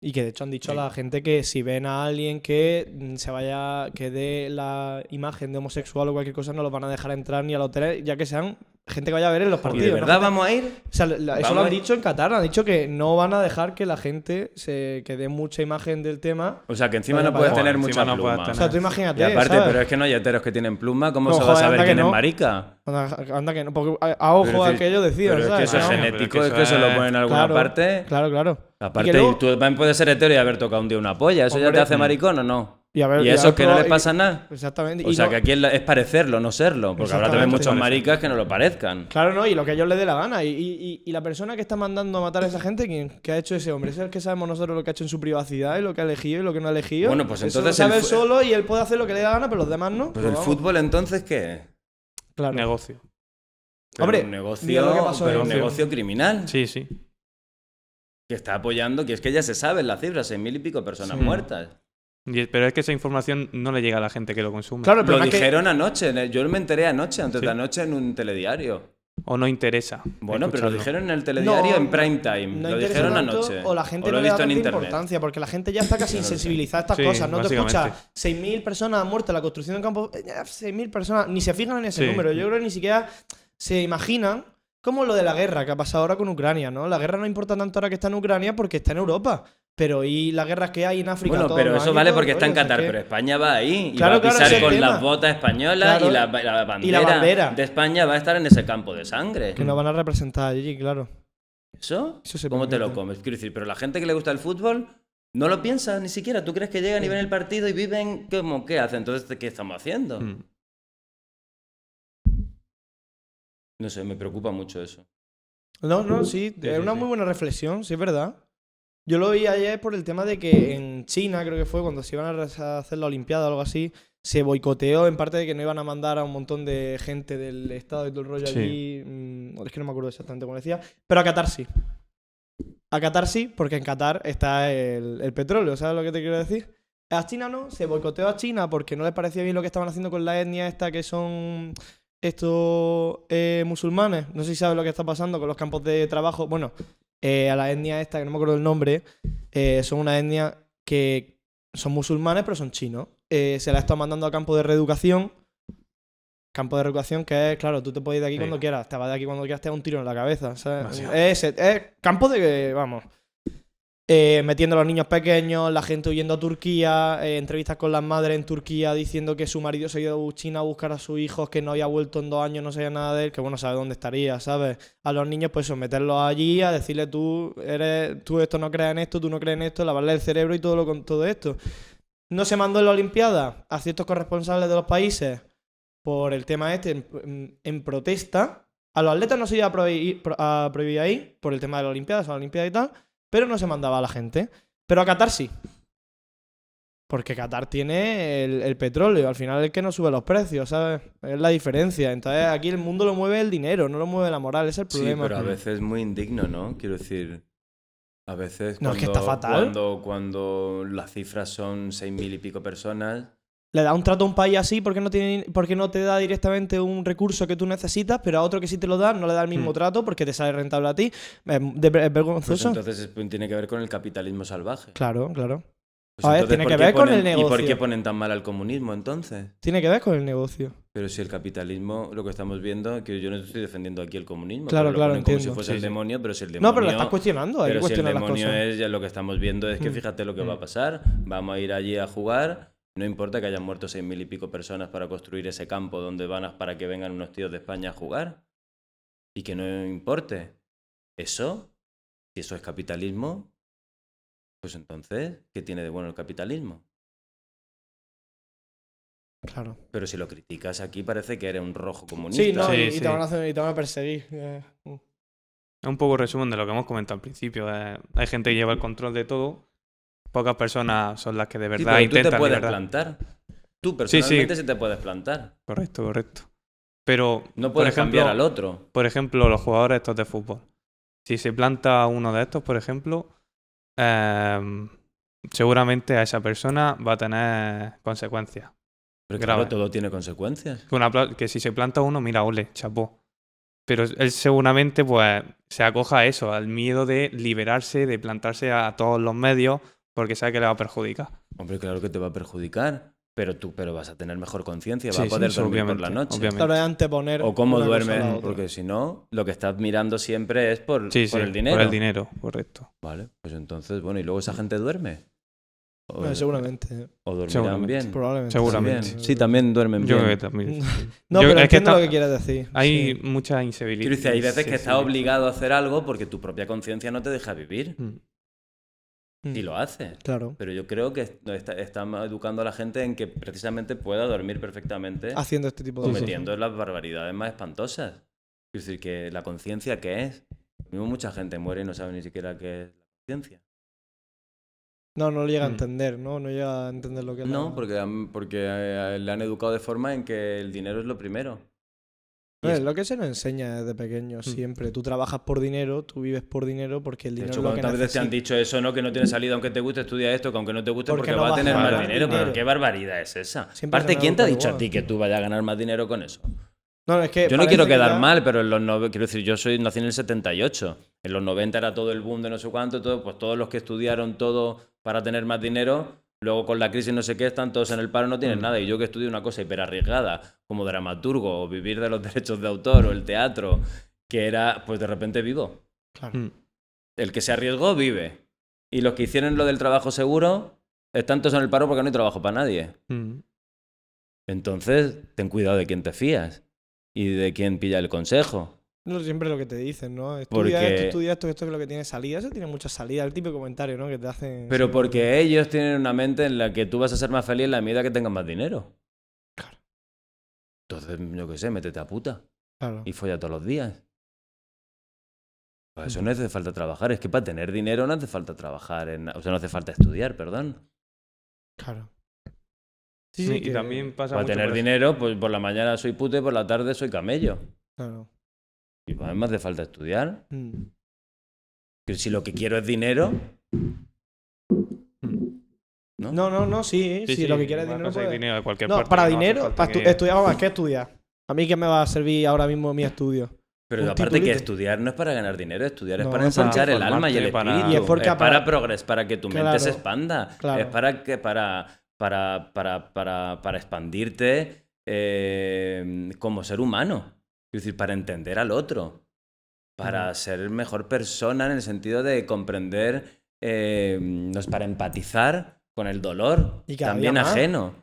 Y que de hecho han dicho a la gente que si ven a alguien que mm, se vaya, que dé la imagen de homosexual o cualquier cosa, no los van a dejar entrar ni al hotel, ya que sean gente que vaya a ver en los ¿Y partidos. de ¿no? verdad vamos a ir? O sea, la- eso lo han dicho en Qatar, han dicho que no van a dejar que la gente se que dé mucha imagen del tema. O sea, que encima no puedes tener mucha no pluma. O sea, tú imagínate. Y aparte, ¿sabes? pero es que no hay heteros que tienen pluma, ¿cómo No, se va a saber quién es marica? Anda, anda que no, porque a, ojo Pero a aquello decían, Pero es que ¿sabes? eso es genético, que es eso que se lo ponen en alguna Claro, parte. Claro, claro. Aparte, luego- tú también puedes ser hetero y haber tocado un día una polla. ¿Eso ya te hace mm. maricón o no? Y, a ver- Y y a eso ver, que no pero- les pasa nada. Exactamente. O y sea, no- que aquí es es parecerlo, no serlo. Porque habrá también muchos maricas que no lo parezcan. Claro, no, y lo que a ellos les dé la gana. Y, y- y- y la persona que está mandando a matar a esa gente, ¿quién? ¿Qué ha hecho ese hombre? Es el que sabemos nosotros lo que ha hecho en su privacidad y lo que ha elegido y lo que no ha elegido. Bueno, pues Eso entonces lo sabe el solo y él puede hacer lo que le dé la gana, pero los demás no. Pues el vamos, fútbol entonces, ¿qué? Claro. Negocio. Pero Hombre, un negocio, lo que pasó pero en- un negocio criminal Sí, sí. que está apoyando, que es que ya se saben las cifras, seis mil y pico personas Sí. muertas. Y- pero es que esa información no le llega a la gente que lo consume. Claro, el Lo que- dijeron anoche, yo me enteré anoche, antes Sí. de anoche, en un telediario. O no interesa. Bueno, pero lo dijeron en el telediario No, en prime time. no lo interesa dijeron tanto, anoche. O la gente lo no le da visto en tanta internet. importancia, porque la gente ya está casi insensibilizada a estas Sí, cosas. No te escuchas 6.000 personas han muerto en la construcción de un campo. eh, ya, 6.000 personas, ni se fijan en ese Sí. número. Yo creo que ni siquiera se imaginan. Como lo de la guerra que ha pasado ahora con Ucrania, ¿no? La guerra no importa tanto ahora que está en Ucrania porque está en Europa. Pero y las guerras que hay en África. Bueno, pero eso vale todo porque está en Qatar, que- pero España va ahí y Claro, va a pisar con las botas españolas Claro. y, la, la bandera Y la bandera. de España va a estar en ese campo de sangre. Que nos van a representar allí, claro. ¿Eso? Eso se ¿Cómo te lo comes? Quiero decir, pero la gente que le gusta el fútbol no lo piensa ni siquiera. ¿Tú crees que llegan y ven el partido y viven como qué hacen? Entonces, ¿qué estamos haciendo? Mm. No sé, me preocupa mucho eso. No, no, sí, Sí, es sí, una sí. muy buena reflexión, sí es verdad. Yo lo vi ayer por el tema de que en China, creo que fue cuando se iban a hacer la Olimpiada o algo así, se boicoteó en parte de que no iban a mandar a un montón de gente del Estado y todo el rollo Sí. allí. mm, es que no me acuerdo exactamente cómo decía. Pero a Qatar sí. A Qatar sí, porque en Qatar está el, el petróleo, ¿sabes lo que te quiero decir? A China no, se boicoteó a China porque no les parecía bien lo que estaban haciendo con la etnia esta que son estos eh, musulmanes. No sé si sabes lo que está pasando con los campos de trabajo. Bueno, eh, a la etnia esta, que no me acuerdo el nombre, eh, son una etnia que son musulmanes, pero son chinos. Eh, se la estado mandando a campo de reeducación. Campo de reeducación que es, claro, tú te puedes ir de aquí Sí. cuando quieras, te vas de aquí cuando quieras, te da un tiro en la cabeza. Es, es campo de que, vamos, eh, metiendo a los niños pequeños, la gente huyendo a Turquía, eh, entrevistas con las madres en Turquía diciendo que su marido se ha ido a China a buscar a sus hijos, que no había vuelto en dos años, no sabía nada de él, que bueno, sabe dónde estaría, ¿sabes? A los niños, pues someterlos allí, a decirle tú, eres, tú esto no crees en esto, tú no crees en esto, lavarle el cerebro y todo lo con todo esto. No se mandó en la Olimpiada a ciertos corresponsables de los países por el tema este en, protesta. A los atletas no se iba a prohibir, pro- a prohibir ahí por el tema de las Olimpiadas, a la Olimpiada y tal, pero no se mandaba a la gente. Pero a Qatar sí. Porque Qatar tiene el, el petróleo, al final es el que no sube los precios, ¿sabes? Es la diferencia. Entonces aquí el mundo lo mueve el dinero, no lo mueve la moral, ese es el Sí, problema. pero a veces es muy indigno, ¿no? Quiero decir, a veces No, cuando, es que está fatal. Cuando, cuando las cifras son seis mil y pico personas, le da un trato a un país así porque no, tiene, porque no te da directamente un recurso que tú necesitas, pero a otro que sí te lo da no le da el mismo Mm. trato porque te sale rentable a ti. Es, de- es Pues vergonzoso. entonces es- tiene que ver con el capitalismo salvaje. Claro, claro. Pues A ver, entonces, tiene ¿por que ver con el ponen- ¿Y por negocio. qué ponen tan mal al comunismo entonces? Tiene que ver con el negocio. Pero si el capitalismo, lo que estamos viendo, que yo no estoy defendiendo aquí el comunismo. Claro, pero lo claro, ponen como entiendo. si fuese Sí, el sí. demonio, pero si el demonio... No, pero lo estás cuestionando. Hay que Pero si el cuestionar las demonio cosas. es, ya lo que estamos viendo es que Mm. fíjate lo que va a Mm. pasar. Vamos a ir allí a jugar. No importa que hayan muerto seis mil y pico personas para construir ese campo donde van a, para que vengan unos tíos de España a jugar. Y que no importe. Eso, si eso es capitalismo, pues entonces, ¿qué tiene de bueno el capitalismo? Claro. Pero si lo criticas aquí parece que eres un rojo comunista. Sí, no, Sí, y, sí. te van a hacer- y te van a perseguir. Es un poco resumen de lo que hemos comentado al principio. eh, hay gente que lleva el control de todo. Pocas personas son las que de Sí, verdad pero tú te intentan. de puedes plantar. Tú Sí, sí. personalmente sí, te puedes plantar. Correcto, correcto. Pero, No por puedes ejemplo, cambiar al otro. por ejemplo, los jugadores estos de fútbol. Si se planta uno de estos, por ejemplo, em, seguramente a esa persona va a tener consecuencias. Pero claro, todo tiene consecuencias. Que, una que si se planta uno, mira, ole, chapó. Pero él seguramente pues se acoja a eso, al miedo de liberarse, de plantarse a todos los medios, porque sabe que le va a perjudicar. Hombre, claro que te va a perjudicar. Pero tú pero vas a tener mejor conciencia, vas Sí, a sí, poder eso dormir por la noche. obviamente. Anteponer. O cómo duermes, porque si no, lo que estás mirando siempre es por, Sí, por sí, el dinero. Por el dinero, correcto. Vale, pues entonces, bueno, ¿y luego esa gente duerme? O, Bueno, seguramente. o dormirán Seguramente. bien. Probablemente. Seguramente. Sí, también duermen Yo bien. creo que también. No, Yo- pero es que entiendo está- lo que quieres decir. Hay sí. mucha inseguridad. Hay veces que estás Sí, sí. obligado a hacer algo porque tu propia conciencia no te deja vivir. Mm. Mm, Y lo haces. Claro. Pero yo creo que está, estamos educando a la gente en que precisamente pueda dormir perfectamente Haciendo este tipo de cosas. cometiendo las barbaridades más espantosas. Es decir, que la conciencia, ¿qué es? Mismo mucha gente muere y no sabe ni siquiera qué es la conciencia. No, no lo llega a Mm. entender, ¿no? No llega a entender lo que es No, la- porque, han- porque eh, le han educado de forma en que el dinero es lo primero. Y No, es- lo que se nos enseña desde pequeño, siempre. Tú trabajas por dinero, tú vives por dinero porque el de dinero hecho, es lo que ¿cuántas veces te han dicho eso, no? Que no tiene salida, aunque te guste, estudia esto, que aunque no te guste, Porque porque, no va a vas a tener más dinero. dinero. Pero qué barbaridad es esa. Siempre Aparte, ¿quién te ha dicho a ti que tú vayas a ganar más dinero con eso? No, es que Yo no quiero que quedar ya- mal, pero en los nove- quiero decir, yo soy nací en el 78. En los 90 era todo el boom de no sé cuánto, todo, pues todos los que estudiaron todo para tener más dinero, luego con la crisis no sé qué, están todos en el paro, no tienen Mm. nada. Y yo que estudié una cosa hiper arriesgada, como dramaturgo, o vivir de los derechos de autor, o el teatro, que era, pues de repente vivo. Claro. Mm. El que se arriesgó vive. Y los que hicieron lo del trabajo seguro, están todos en el paro porque no hay trabajo para nadie. Mm. Entonces, ten cuidado de quién te fías y de quién pilla el consejo. No, siempre lo que te dicen, ¿no? Estudia Porque- esto, estudia esto, esto es lo que tiene salida. Eso tiene mucha salida. El tipo de comentario, ¿no? Que te hacen. Pero porque ellos tienen una mente en la que tú vas a ser más feliz en la medida que tengas más dinero. Claro. Entonces, yo qué sé, métete a puta Claro. y folla todos los días. Para eso no hace falta trabajar. Es que para tener dinero no hace falta trabajar. En... O sea, no hace falta estudiar, perdón. Claro. Sí, sí, y que- también pasa Para mucho tener por- dinero, pues por la mañana soy puta y por la tarde soy camello. Claro. Y pues me hace falta estudiar. Mm. Que si lo que quiero es dinero. ¿no? No, no, no, sí. Sí, si sí, lo que quieres es a dinero. conseguir dinero de cualquier No, parte, para no dinero, para estu- que- estudiar, vamos, ¿qué estudias? A mí, ¿qué me va a servir ahora mismo mi estudio? Pero Un aparte que estudiar no es para ganar dinero, estudiar es No, para es para ensanchar el alma y el espíritu. para- Y es porque para, para- progres, para que tu mente se expanda. claro. Es para que para, para, para, para, para expandirte eh, como ser humano. Es decir, para entender al otro. Para ser mejor persona en el sentido de comprender, eh, para empatizar con el dolor Y también ajeno.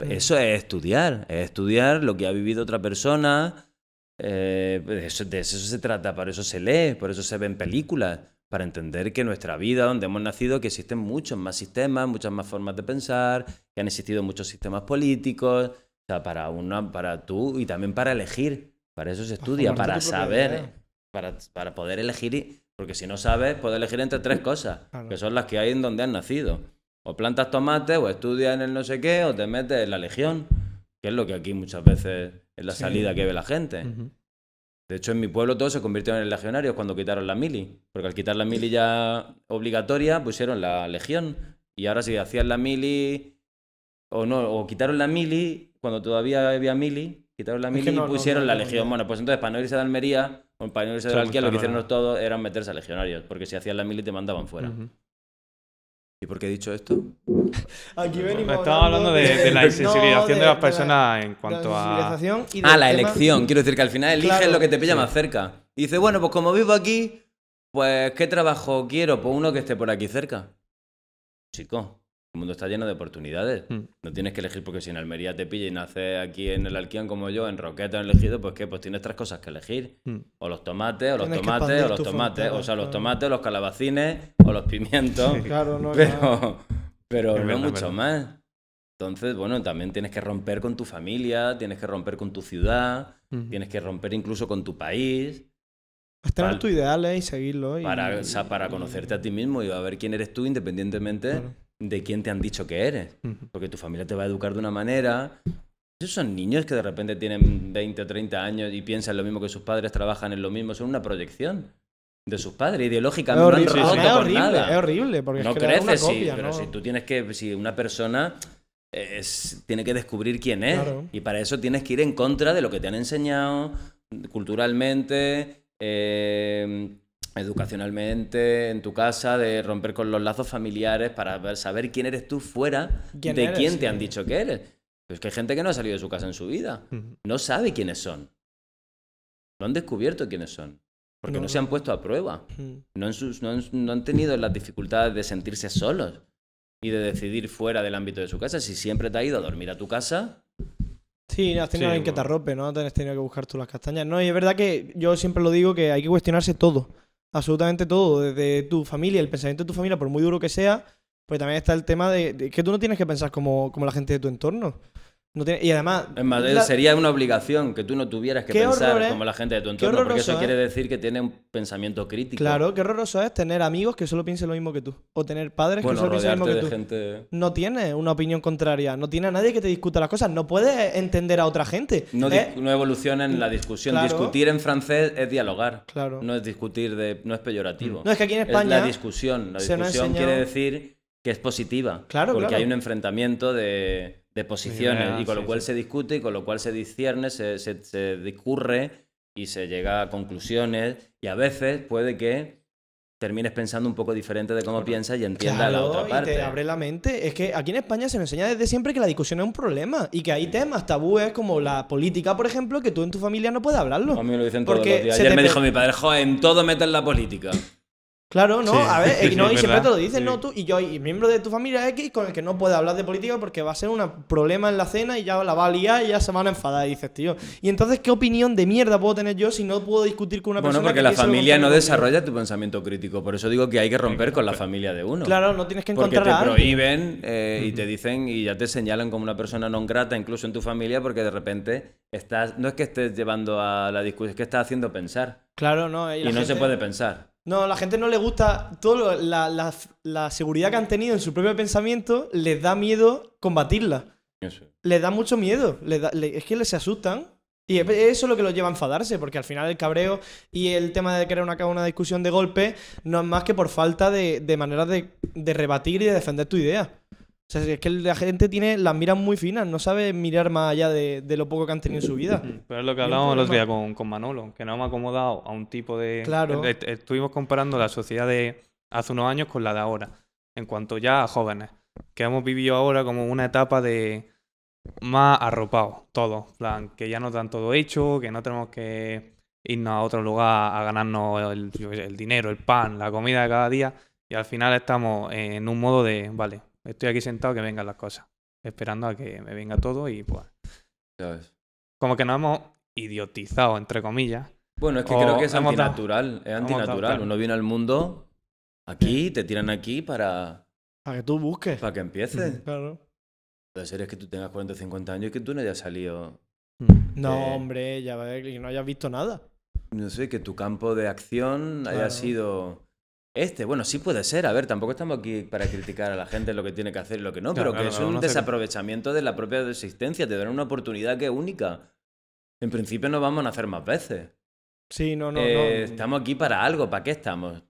Mm. Eso es estudiar, es estudiar lo que ha vivido otra persona. eh, de, eso, de eso se trata, por eso se lee, por eso se ven películas, para entender que nuestra vida, donde hemos nacido, que existen muchos más sistemas, muchas más formas de pensar, que han existido muchos sistemas políticos, o sea, para una, para tú y también para elegir. Para eso se estudia, formarte para saber, para, para poder elegir, y- porque si no sabes, puedes elegir entre tres cosas, Claro. que son las que hay en donde has nacido. O plantas tomates, o estudias en el no sé qué, o te metes en la legión, que es lo que aquí muchas veces es la Sí. salida que ve la gente. De hecho, en mi pueblo todos se convirtieron en legionarios cuando quitaron la mili. Porque al quitar la mili ya obligatoria, pusieron la legión. Y ahora si hacías la mili O no, o quitaron la mili, cuando todavía había mili, quitaron la Es mili que no- y no- pusieron no- la no- legión. no. Bueno, pues entonces para no irse de Almería, o para no irse de Alquia, lo que hicieron todos era meterse a legionarios, porque si hacían la mili te mandaban fuera. ¿Y por qué he dicho esto? Aquí venimos. Estamos hablando de, de la No, insensibilización de, las la- personas en de la cuanto a. sensibilización y Ah, la tema- elección. Quiero decir que al final eliges Claro. lo que te pilla Sí. más cerca. Y dices, bueno, pues como vivo aquí, pues ¿qué trabajo quiero? Pues uno que esté por aquí cerca. Chico, el mundo está lleno de oportunidades. Mm. No tienes que elegir porque si en Almería te pilla y naces aquí en el Alquián como yo, en Roqueta, en Elegido, pues ¿qué? Pues tienes tres cosas que elegir. Mm. O los tomates, o los Tienes tomates, o los tomates. frontera, O sea, los claro. tomates, los calabacines, o los pimientos. Sí. Claro, no. claro. Pero, pero Es no verdad, mucho verdad. más. Entonces, bueno, también tienes que romper con tu familia, tienes que romper con tu ciudad, Ujú. tienes que romper incluso con tu país Es tener Vale. tus ideales y seguirlos. y- para, o sea, para conocerte a ti mismo y a ver quién eres tú independientemente Claro. De quién te han dicho que eres. Porque tu familia te va a educar de una manera. Esos son niños que de repente tienen 20 o 30 años y piensan lo mismo que sus padres, trabajan en lo mismo. Son una proyección de sus padres. Es Ideológicamente no han horrible, roto es horrible, nada. es horrible, porque no es crear una creces, sí, pero si tú tienes que, si una persona es- tiene que descubrir quién es, Claro. y para eso tienes que ir en contra de lo que te han enseñado culturalmente, eh, educacionalmente, en tu casa, de romper con los lazos familiares para ver- saber quién eres tú fuera ¿Quién de eres? quién te han dicho que eres. Pero es que hay gente que no ha salido de su casa en su vida, no sabe quiénes son, no han descubierto quiénes son, porque no, No, se han puesto a prueba no han, sus- no han- no han tenido las dificultades de sentirse solos y de decidir fuera del ámbito de su casa. Si siempre te has ido a dormir a tu casa, Sí, has tenido Sí, alguien que te arrope, ¿no? Tienes tenido que buscar tú las castañas. No, y es verdad que yo siempre lo digo que hay que cuestionarse todo. Absolutamente todo. Desde tu familia, el pensamiento de tu familia, por muy duro que sea, pues también está el tema de, que tú no tienes que pensar como, como la gente de tu entorno. No tiene- y además. es más, la- sería una obligación que tú no tuvieras que pensar horror, ¿eh? como la gente de tu entorno, porque eso ¿eh? quiere decir que tiene un pensamiento crítico. Claro, qué horroroso es tener amigos que solo piensen lo mismo que tú. O tener padres bueno, que solo piensen lo mismo que tú. gente... No tienes una opinión contraria. No tiene a nadie que te discuta las cosas. No puedes entender a otra gente. No, ¿eh? no evoluciona en la discusión. Claro. Discutir en francés es dialogar. Claro. No es discutir de. no es peyorativo. No, es que aquí en Es España. la discusión. La discusión enseñado- quiere decir que es positiva. Claro, Porque claro. hay un enfrentamiento de, de posiciones y con lo cual sí. se discute y con lo cual se discierne, se, se, se discurre y se llega a conclusiones y a veces puede que termines pensando un poco diferente de cómo piensas y entiendas la otra parte. Y te abre la mente. Es que aquí en España se nos enseña desde siempre que la discusión es un problema y que hay temas tabúes como la política, por ejemplo, que tú en tu familia no puedes hablarlo. A mí me lo dicen todos Porque los días. se Ayer me dijo mi padre, joder, en todo metes la política. Claro, no, Sí, a ver, sí, sí, no, y siempre te lo dicen, sí. no tú y yo, y miembro de tu familia X con el que no puedes hablar de política porque va a ser un problema en la cena y ya la va a liar y ya se van a enfadar. Y dices, tío, ¿y entonces qué opinión de mierda puedo tener yo si no puedo discutir con una Bueno, persona porque que la familia no desarrolla tu pensamiento crítico. Por eso digo que hay que romper con la familia de uno. Claro, no tienes que Porque encontrar te a alguien. prohíben eh, y te dicen y ya te señalan como una persona non grata, incluso en tu familia, porque de repente estás. No es que estés llevando a la discusión, es que estás haciendo pensar. Claro, no. Y, la no se puede pensar. No, a la gente no le gusta todo lo- la, la- la seguridad que han tenido en su propio pensamiento, les da miedo combatirla. Eso. Les da mucho miedo. les da- es que les asustan. Y es- eso es lo que los lleva a enfadarse, porque al final el cabreo y el tema de querer una, una discusión de golpe no es más que por falta de, de maneras de, de rebatir y de defender tu idea. O sea, es que la gente tiene las miras muy finas, no sabe mirar más allá de, de lo poco que han tenido en su vida. Pero es lo que hablábamos el otro día con, con Manolo, que nos hemos acomodado a un tipo de... Claro. est- Estuvimos comparando la sociedad de hace unos años con la de ahora, en cuanto ya a jóvenes, que hemos vivido ahora como una etapa de más arropado, todo, plan, que ya nos dan todo hecho, que no tenemos que irnos a otro lugar a ganarnos el, el dinero, el pan, la comida de cada día, y al final estamos en un modo de, vale, estoy aquí sentado que vengan las cosas, esperando a que me venga todo y pues ¿sabes? como que nos hemos idiotizado, entre comillas. Bueno, es que O creo que es antinatural. Es dado, antinatural. claro. Uno viene al mundo aquí, te tiran aquí para, Para que tú busques. para que empieces. Claro. Puede ser es que tú tengas 40 o 50 años y que tú no hayas salido. No, Eh. hombre, ya ves, que no hayas visto nada. No sé, que tu campo de acción haya sido este. Bueno, sí puede ser. A ver, tampoco estamos aquí para criticar a la gente lo que tiene que hacer y lo que no, Claro, pero que es un desaprovechamiento de la propia existencia. Te dan una oportunidad que es única. En principio no vamos a hacer más veces. Sí, no, no, Eh, no. Estamos aquí para algo. ¿Para qué estamos?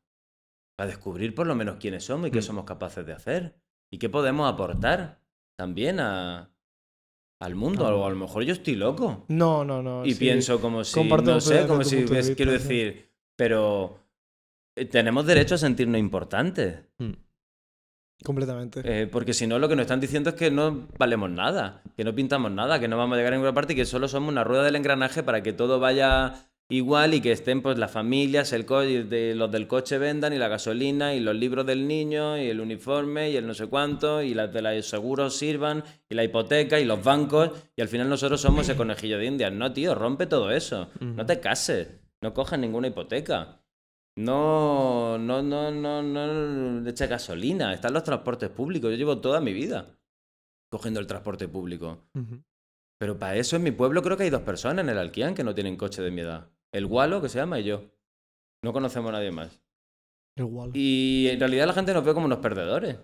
Para descubrir por lo menos quiénes somos y qué Mm. somos capaces de hacer. Y qué podemos aportar. también a, al mundo. O a lo mejor yo estoy loco. No, no, no. y sí. pienso como si, Comparto no sé, como si, de quiero decir, pero tenemos derecho a sentirnos importantes. Mm. Completamente. Eh, porque si no, lo que nos están diciendo es que no valemos nada, que no pintamos nada, que no vamos a llegar a ninguna parte y que solo somos una rueda del engranaje para que todo vaya igual y que estén pues las familias, el co- de, los del coche vendan y la gasolina y los libros del niño y el uniforme y el no sé cuánto y las de los seguros sirvan y la hipoteca y los bancos y al final nosotros somos ese conejillo de indias. No, tío, rompe todo eso. No te cases, no cojas ninguna hipoteca. No, no, no, no, no eche gasolina. Están los transportes públicos. Yo llevo toda mi vida cogiendo el transporte público. Ujú. Pero para eso en mi pueblo creo que hay dos personas en el Alquian que no tienen coche de mi edad. El Gualo, que se llama, y yo. No conocemos a nadie más. Igual. Y en realidad la gente nos ve como unos perdedores.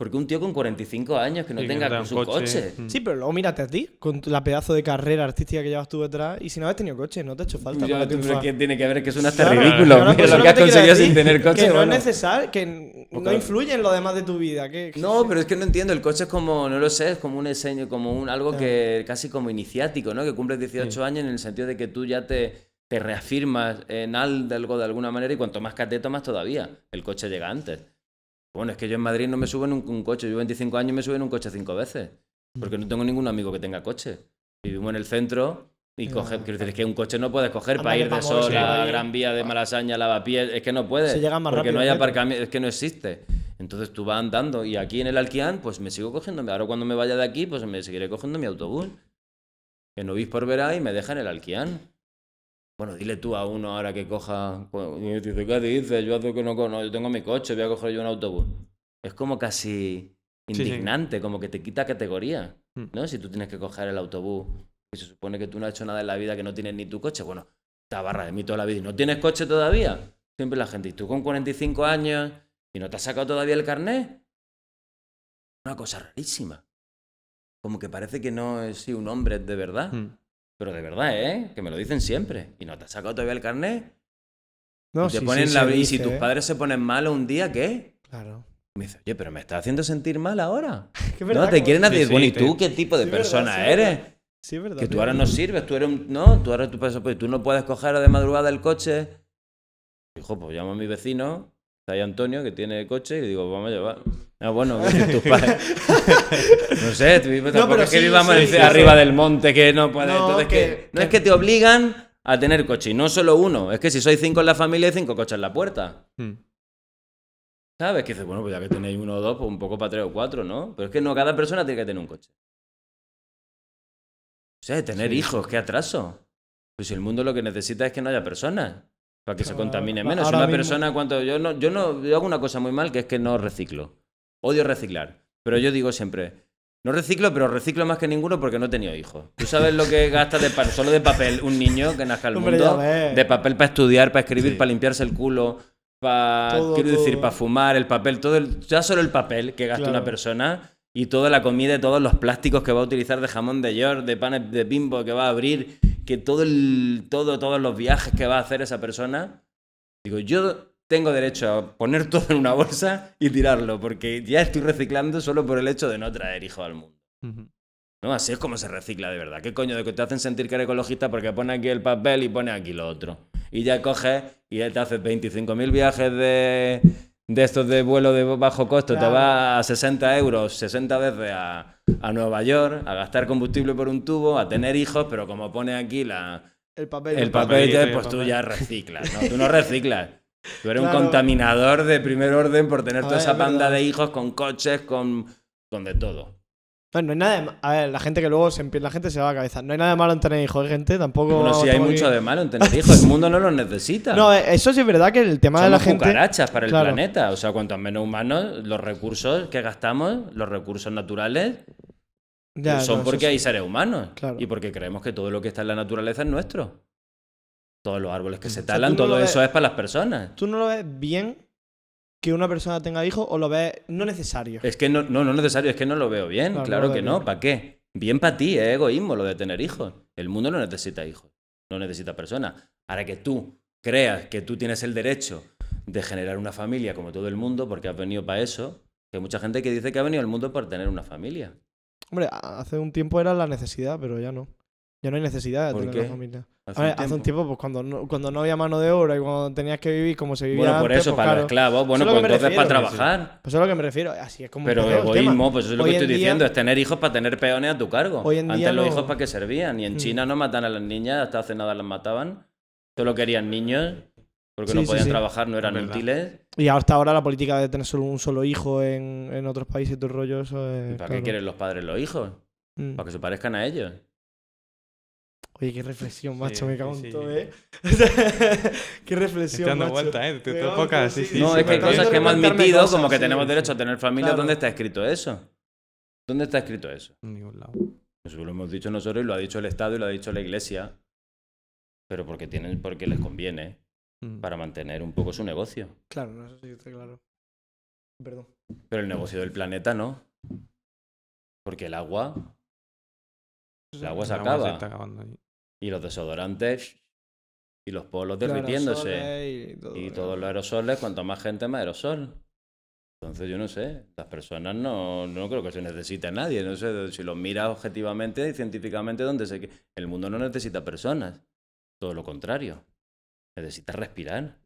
Porque un tío con 45 años que no Sí, que no tenga su coche. coche. Mm. Sí, pero luego mírate a ti, con la pedazo de carrera artística que llevas tú detrás, y si no has tenido coche, no te ha hecho falta. Yo, para ¿tú triunfar. ¿Qué tiene que ver? Que es un hasta Claro, ridículo. claro, Mira pues lo que has conseguido decir, sin tener coche. Que no bueno. es necesario, que n- no claro. influye en lo demás de tu vida. Que, No, pero es que no entiendo. El coche es como, no lo sé, es como un diseño, como un algo que casi como iniciático, ¿no? Que cumples 18 Sí. años en el sentido de que tú ya te, te reafirmas en algo de alguna manera y cuanto más cateto más todavía. El coche llega antes. Bueno, es que yo en Madrid no me subo en un, un coche. Yo 25 años me subo en un coche cinco veces. Porque no tengo ningún amigo que tenga coche. Vivimos en el centro y Ya, coge, quiero decir, es que un coche no puedes coger para ir de sol a. Gran Vía de Malasaña, Lavapiés, es que no puedes. Se llega más porque rápido no hay aparcamiento, es que no existe. Entonces tú vas andando y aquí en el Alquián, pues me sigo cogiendo. Ahora cuando me vaya de aquí, pues me seguiré cogiendo mi autobús. Que no por verá y me deja en el Alquián. Bueno, dile tú a uno ahora que coja. pues, y dice, ¿qué dices? Yo, hago que no, no, yo tengo mi coche, voy a coger yo un autobús. Es como casi Sí, sí. indignante, como que te quita categoría. Mm. ¿No? Si tú tienes que coger el autobús y se supone que tú no has hecho nada en la vida, que no tienes ni tu coche, bueno, te barra de mí toda la vida y no tienes coche todavía. Siempre la gente, y tú con 45 años y no te has sacado todavía el carnet. Una cosa rarísima. Como que parece que no es sí, un hombre de verdad. Mm. Pero de verdad, ¿eh? Que me lo dicen siempre. Y no te has sacado todavía el carnet. No, y te sí, ponen sí, la... se y si tus ¿eh? padres se ponen mal un día, ¿qué? Claro. Me dice, oye, pero me estás haciendo sentir mal ahora. Que es No, verdad, te quieren hacer. sí, bueno, ¿y tú qué tipo de verdad, persona eres? verdad. Sí, es verdad. Que tú ahora no sirves, tú eres un... No, tú ahora tú, pues, pues, tú no puedes coger de madrugada el coche. Dijo, pues llamo a mi vecino, está ahí Antonio, que tiene coche, y digo, vamos a llevar. Ah, bueno, ¿qué dicen tus padres? no sé, tú, tampoco pero es que vivamos sí, en- sí, arriba del monte, que no puedes. No, Entonces, que- que, no es que te obligan a tener coche, y no solo uno, es que si sois cinco en la familia, hay cinco coches en la puerta. Mm. ¿Sabes? Que dices, bueno, pues ya que tenéis uno o dos, pues un poco para tres o cuatro, ¿no? Pero es que no, cada persona tiene que tener un coche. O sea, tener hijos, qué atraso. Pues si el mundo lo que necesita es que no haya personas. Para que se Claro, contamine ahora menos. Si una mismo- persona, cuanto. Yo no, yo no. Yo hago una cosa muy mal que es que no reciclo. Odio reciclar. Pero yo digo siempre. No reciclo, pero reciclo más que ninguno porque no he tenido hijos. ¿Tú sabes lo que gasta de solo de papel un niño que nazca al mundo? De papel para estudiar, para escribir, Sí. para limpiarse el culo, para. Todo, Quiero decir, para fumar, el papel, todo el. Ya solo el papel que gasta Claro. una persona y toda la comida y todos los plásticos que va a utilizar de jamón de york, de panes de bimbo que va a abrir, que todo el. todo, todos los viajes que va a hacer esa persona. Digo, yo tengo derecho a poner todo en una bolsa y tirarlo, porque ya estoy reciclando solo por el hecho de no traer hijos al mundo. ¿No? Así es como se recicla de verdad. ¿Qué coño de que te hacen sentir que eres ecologista porque pone aquí el papel y pone aquí lo otro? Y ya coges y ya te haces 25.000 viajes de, de estos de vuelo de bajo costo. Te vas a 60 euros 60 veces a, a Nueva York, a gastar combustible por un tubo, a tener hijos, pero como pone aquí la, El papel. el el papel, el pues tú ya reciclas. ¿no? Tú no reciclas. Tú eres Claro. un contaminador de primer orden por tener A toda ver, esa verdad. de hijos con coches, con, con de todo. No, no hay nada de A ver, la gente que luego se la gente se va a la cabeza. No hay nada de malo en tener hijos, ¿eh, gente. Tampoco. Bueno, sí hay mucho de malo en tener hijos. El mundo no los necesita. No, eh, eso sí es verdad que el tema de la gente. cucarachas para el Claro. planeta. O sea, cuantos menos humanos, los recursos que gastamos, los recursos naturales, Ya, son no, porque sí. hay seres humanos. Claro. Y porque creemos que todo lo que está en la naturaleza es nuestro. Todos los árboles que se O sea, talan, no todo eso es para las personas. ¿Tú no lo ves bien que una persona tenga hijos o lo ves no necesario? Es que no, no, no es necesario, es que no lo veo bien. Claro, que no. ¿Para qué? Bien para ti, es egoísmo lo de tener hijos. El mundo no necesita hijos, no necesita personas. Ahora que tú creas que tú tienes el derecho de generar una familia como todo el mundo, porque has venido para eso, Que hay mucha gente que dice que ha venido al mundo por tener una familia. Hombre, hace un tiempo era la necesidad, pero ya no. Ya no hay necesidad de ¿Por tener qué? una familia. Hace A ver, hace un tiempo, pues cuando no, cuando no había mano de obra y cuando tenías que vivir como se vivía Bueno, por antes, eso, pues, para claro. los esclavos, bueno, Eso es lo pues me entonces para refiero, trabajar. Pues eso es lo que me refiero. Así es como Pero empezó el tema. egoísmo, pues eso es lo Hoy que en estoy día- diciendo, es tener hijos para tener peones a tu cargo. Hoy en Antes día los no- hijos para qué servían, y en Mm. China no matan a las niñas, hasta hace nada las mataban. Solo querían niños, porque Sí, no sí, podían sí. trabajar, no eran verdad. útiles. Y hasta ahora la política de tener solo un solo hijo en, en otros países y todo el rollo, eso es. ¿Y ¿Para claro. qué quieren los padres los hijos? Mm. Para que se parezcan a ellos. Oye, qué reflexión, macho, Sí, me cago en sí. todo, ¿eh? qué reflexión, Estoy dando macho. vueltas, ¿eh? Te tocas, sí, sí, no, sí, es que hay cosas que hemos admitido, cosas, como que sí. tenemos derecho a tener familia. Claro. ¿Dónde está escrito eso? ¿Dónde está escrito eso? En ningún lado. Eso lo hemos dicho nosotros y lo ha dicho el Estado y lo ha dicho la Iglesia. Pero porque tienen, porque les conviene Mm. para mantener un poco su negocio. Claro, no, eso sí está claro. Perdón. Pero el negocio del planeta no. Porque el agua, el agua se El agua acaba. está acabando ahí. Y los desodorantes y los polos derritiéndose. Y, todo, Y claro. todos los aerosoles, cuanto más gente, más aerosol. Entonces yo no sé, las personas no, no creo que se necesite a nadie. No sé, si lo miras objetivamente y científicamente, ¿dónde se... el mundo no necesita personas. Todo lo contrario. Necesita respirar.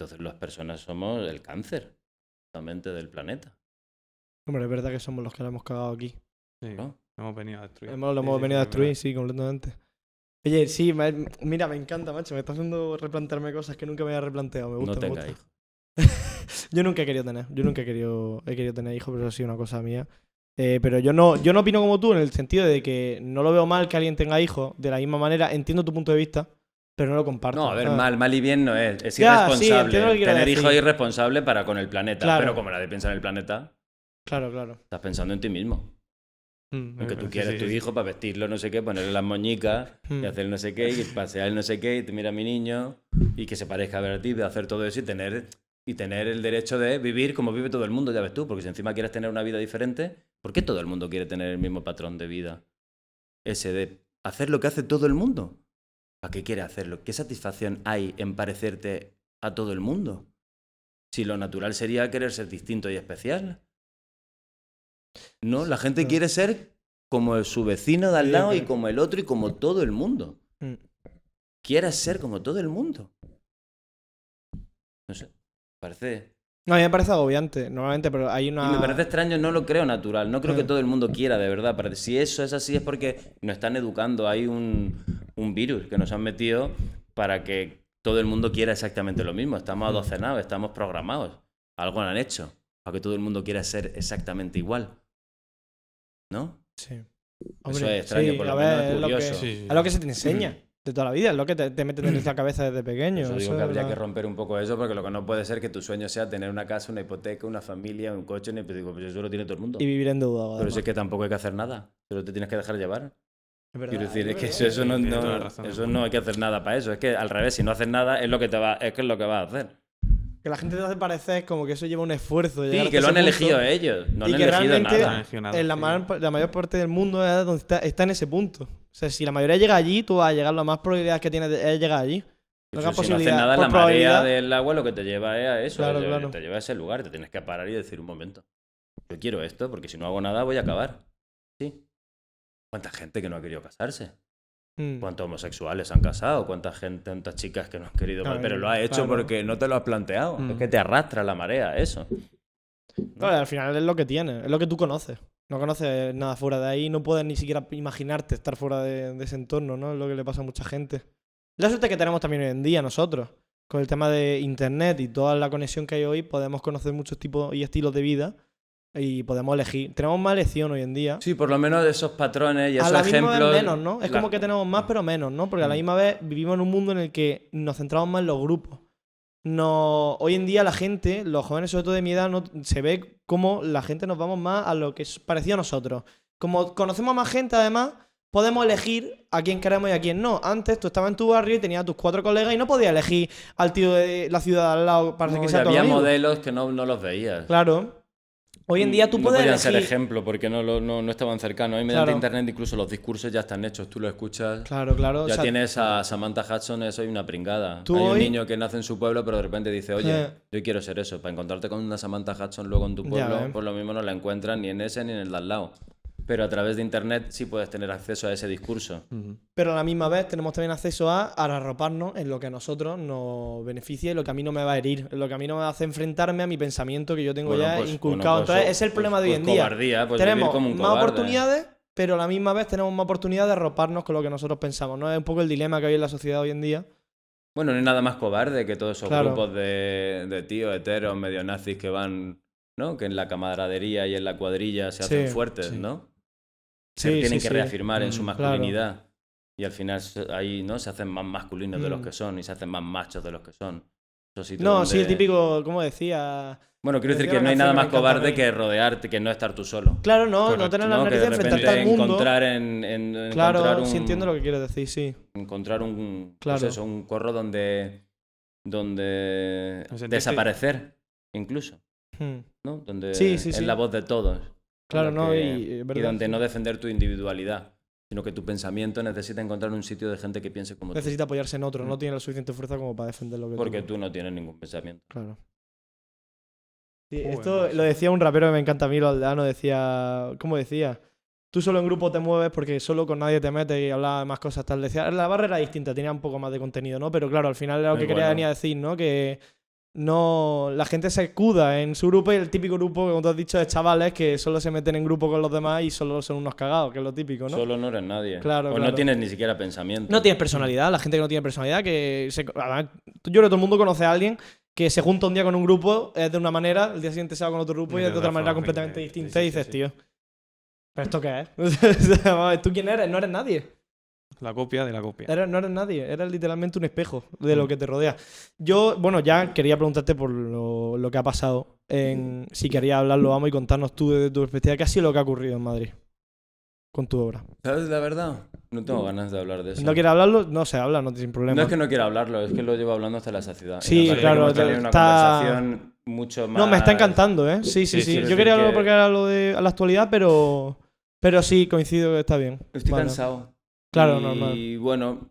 Entonces las personas somos el cáncer, justamente, del planeta. Hombre, es verdad que somos los que la hemos cagado aquí. Sí, ¿no? Hemos venido a destruir. Hemos, lo hemos sí, venido a sí, destruir, sí, completamente. Oye, sí, me- mira, me encanta, macho. Me está haciendo replantearme cosas que nunca me había replanteado. Me gusta, no me tenga gusta. hijos. Yo nunca he querido tener. Yo nunca he querido, he querido tener hijos, pero eso ha sido una cosa mía. Eh, pero yo no, yo no opino como tú en el sentido de que no lo veo mal que alguien tenga hijos de la misma manera. Entiendo tu punto de vista, pero no lo comparto. No, a ver, ¿sabes? mal, mal y bien no es. Es Ya, irresponsable. Tener hijos es irresponsable para con el planeta. Claro. Pero como nadie piensa en el planeta, Claro, claro. estás pensando en ti mismo. Mm, Aunque eh, tú sí, quieres sí, tu sí. hijo para vestirlo, no sé qué, ponerle las moñicas Hmm. y hacer no sé qué, y pasear el no sé qué, y te mira a mi niño, y que se parezca a ver a ti, de hacer todo eso y tener, y tener el derecho de vivir como vive todo el mundo, ya ves tú, porque si encima quieres tener una vida diferente, ¿por qué todo el mundo quiere tener el mismo patrón de vida? Ese de hacer lo que hace todo el mundo. ¿Para qué quiere hacerlo? ¿Qué satisfacción hay en parecerte a todo el mundo? Si lo natural sería querer ser distinto y especial. No, la gente Claro. quiere ser como su vecino de al lado y como el otro y como todo el mundo. Mm. Quieres ser como todo el mundo. No sé, parece... No, a mí me parece agobiante, normalmente, pero hay una. Y me parece extraño, no lo creo natural. No creo que todo el mundo quiera, de verdad. Si eso es así es porque nos están educando. Hay un, un virus que nos han metido para que todo el mundo quiera exactamente lo mismo. Estamos Mm. adocenados, estamos programados. Algo han hecho para que todo el mundo quiera ser exactamente igual. ¿No? Sí. Eso es extraño, por lo a menos es lo que- curioso. Sí, Es lo que se te enseña de toda la vida, es lo que te, te meten en la cabeza desde pequeño. Eso digo eso que habría la- que romper un poco eso, porque lo que no puede ser que tu sueño sea tener una casa, una hipoteca, una familia, un coche, ni- pues digo, pues eso lo tiene todo el mundo. Y vivir endeudado. Pero además. si es que tampoco hay que hacer nada, pero te tienes que dejar llevar. Es verdad, Quiero decir, es que eso, eso no, no- razón. eso no hay que hacer nada para eso. Es que al revés, si no haces nada, es lo que te va, es que es lo que vas a hacer. Que la gente te hace parecer como que eso lleva un esfuerzo. Sí, que lo ese han punto. elegido ellos. No Y han que elegido realmente- No nada. En la, sí. la mayor parte del mundo es donde está, está en ese punto. O sea, si la mayoría llega allí, tú vas a llegar. Lo más probabilidad que tienes de- es llegar allí. Lo que si no haces nada, por la marea del agua lo que te lleva es a eso. Claro, te- claro. Te lleva a ese lugar. Te tienes que parar y decir un momento. Yo quiero esto porque si no hago nada voy a acabar. Sí. ¿Cuánta gente que no ha querido casarse? Mm. ¿Cuántos homosexuales han casado? ¿Cuánta gente, tantas chicas que no han querido? Claro, pero lo ha hecho claro. porque no te lo has planteado. Mm. Es que te arrastra la marea, eso. Claro, al final es lo que tienes, es lo que tú conoces. No conoces nada fuera de ahí, no puedes ni siquiera imaginarte estar fuera de, de ese entorno, ¿no? Es lo que le pasa a mucha gente. La suerte que tenemos también hoy en día nosotros, con el tema de internet y toda la conexión que hay hoy, podemos conocer muchos tipos y estilos de vida y podemos elegir. Tenemos más elección hoy en día. Sí, por lo menos esos patrones y a esos la misma ejemplos. vez menos, ¿no? Es la- como que tenemos más pero menos, ¿no? Porque a la Mm. misma vez vivimos en un mundo en el que nos centramos más en los grupos. No, hoy en día la gente, los jóvenes sobre todo de mi edad, no, se ve como la gente nos vamos más a lo que es parecido a nosotros. Como conocemos a más gente, además, podemos elegir a quién queremos y a quién no. Antes tú estabas en tu barrio y tenías a tus cuatro colegas y no podías elegir al tío de la ciudad de al lado para No, que y sea tu había modelos que no, no los veías. Claro. Hoy en día tú no puedes podían ser ejemplo porque no, lo- no, no estaban cercanos. Hoy mediante Claro. internet incluso los discursos ya están hechos. Tú lo escuchas. Claro, claro. Ya o sea, tienes a Samantha Hudson, eso hay una pringada. Hay un niño que nace en su pueblo, pero de repente dice, oye, Eh. yo quiero ser eso. Para encontrarte con una Samantha Hudson luego en tu Ya pueblo, pues lo mismo no la encuentras ni en ese ni en el de al lado. Pero a través de internet sí puedes tener acceso a ese discurso. Pero a la misma vez tenemos también acceso a, arroparnos en lo que a nosotros nos beneficia y lo que a mí no me va a herir, en lo que a mí no me hace enfrentarme a mi pensamiento que yo tengo Bueno, ya pues- inculcado. bueno, pues Entonces, es el problema pues- de hoy en día. cobardía, tenemos como un más oportunidades, pero a la misma vez tenemos más oportunidad de arroparnos con lo que nosotros pensamos. ¿no? Es un poco el dilema que hay en la sociedad hoy en día. Bueno, no hay nada más cobarde que todos esos Claro. grupos de, de tíos heteros, medio nazis que van, ¿no? Que en la camaradería y en la cuadrilla se hacen Sí, fuertes, sí. ¿no? Se Sí, tienen sí, que sí. reafirmar en su Mm, masculinidad. Y al final ahí, ¿no? Se hacen más masculinos de los Mm. que son y se hacen más machos de los que son. No, sí, el típico, como decía. Bueno, quiero decir que no hay nada más cobarde que rodearte, que no estar tú solo. Claro, no, no tener ¿no? la Que nariz de enfrentarte al mundo. encontrar en, en- encontrar Claro, un, sí entiendo lo que quieres decir, sí. encontrar un, pues Claro. eso, un corro donde, donde No desaparecer, incluso, Hmm. ¿no? Donde Sí, sí, es sí. la voz de todos. Claro, no, y, y donde no defender tu individualidad, sino que tu pensamiento necesita encontrar un sitio de gente que piense como necesita apoyarse en otro, Mm. no tiene la suficiente fuerza como para defender lo que tú- porque tú no tienes ningún pensamiento. Claro. Sí, Joder, esto lo decía un rapero que me encanta a mí, lo aldeano, decía, ¿cómo decía? Tú solo en grupo te mueves porque solo con nadie te metes y hablas de más cosas tal. Decía, la barra era distinta, tenía un poco más de contenido, ¿no? Pero claro, al final era lo Muy que quería venir a decir, ¿no? Que no la gente se escuda en su grupo y el típico grupo, como tú has dicho, de chavales que solo se meten en grupo con los demás y solo son unos cagados, que es lo típico, ¿no? Solo no eres nadie. Claro, o claro. no tienes ni siquiera pensamiento. No tienes personalidad, la gente que no tiene personalidad, que se, además, yo creo que todo el mundo conoce a alguien que se junta un día con un grupo, es de una manera, el día siguiente se va con otro grupo y Y es de otra manera completamente sí, distinta sí, y dices, sí. tío, ¿pero esto qué es? ¿Tú quién eres? No eres nadie. La copia de la copia. Eres- no eres nadie, eres literalmente un espejo de lo que te rodea. Yo, bueno, ya quería preguntarte por lo, lo que ha pasado. En, si querías hablarlo, vamos, y contarnos tú desde tu perspectiva, ¿qué ha sido lo que ha ocurrido en Madrid con tu obra? ¿Sabes la verdad? No tengo ganas de hablar de eso. ¿No quieres hablarlo? No se habla, no sin problema. No es que no quiera hablarlo, es que lo llevo hablando hasta la saciedad. Sí, claro, que una está- conversación mucho más... No, me está encantando, ¿eh? Sí, sí, Sí, Yo quería hablarlo que- porque era lo de a la actualidad, pero. Pero sí, coincido que está bien. Estoy Vale. cansado. Claro, y, normal. Y bueno,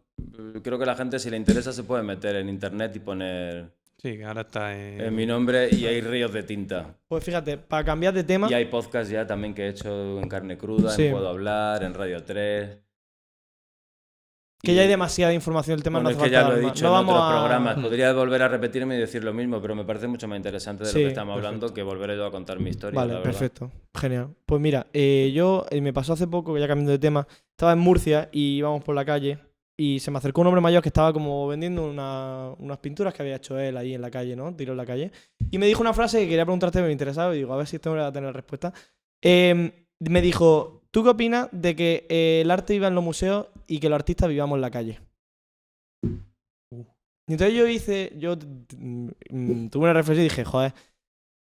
creo que la gente, si le interesa, se puede meter en internet y poner Sí, que ahora está en... en mi nombre y hay ríos de tinta. Pues fíjate, para cambiar de tema. Y hay podcasts ya también que he hecho en Carne Cruda, Sí. en Puedo Hablar, en Radio 3. Que ya hay demasiada información del tema, Bueno, no es que ya lo he dicho no en vamos otros a... programas. Podría volver a repetirme y decir lo mismo, pero me parece mucho más interesante de Sí, lo que estamos perfecto. hablando que volver yo a contar mi historia. Vale, la perfecto. Genial. Pues mira, eh, yo eh, me pasó hace poco, ya cambiando de tema, estaba en Murcia y íbamos por la calle y se me acercó un hombre mayor que estaba como vendiendo una- unas pinturas que había hecho él ahí en la calle, ¿no? Tiró en la calle. Y me dijo una frase que quería preguntarte, me interesaba y digo, a ver si este hombre va a tener respuesta. Eh, me dijo, ¿tú qué opinas de que eh, el arte viva en los museos y que los artistas vivamos en la calle? Y entonces yo hice, yo mm, mm, tuve una reflexión y dije, joder,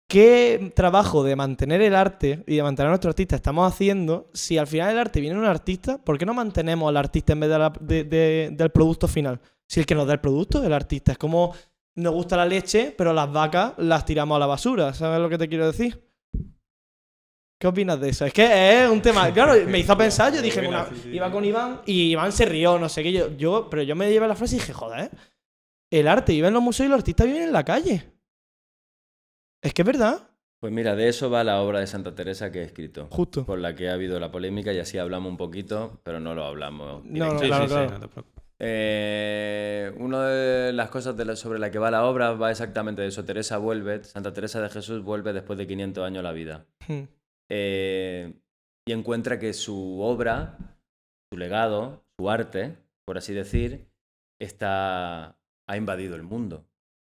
¿qué trabajo de mantener el arte y de mantener a nuestro artista estamos haciendo si al final el arte viene de un artista? ¿Por qué no mantenemos al artista en vez de la- de- de- del producto final? Si el que nos da el producto es el artista. Es como nos gusta la leche, pero las vacas las tiramos a la basura. ¿Sabes lo que te quiero decir? ¿Qué opinas de eso? Es que es un tema. Claro, me hizo pensar. Yo dije, Buena, una- sí, sí, iba sí. con Iván y Iván se rió, no sé qué. Yo, yo, pero yo me llevé la frase y dije, joder, el arte vive en los museos y los artistas viven en la calle. Es que es verdad, Pues mira, de eso va la obra de Santa Teresa que he escrito. justo. Por la que ha habido la polémica y así hablamos un poquito, pero no lo hablamos. No, no, Sí, claro, sí, sí, claro. no te preocupes. Eh, una de las cosas de la- sobre la que va la obra va exactamente de eso. Teresa vuelve, Santa Teresa de Jesús vuelve después de 500 años a la vida. Hmm. Eh, y encuentra que su obra, su legado, su arte, por así decir, está, ha invadido el mundo.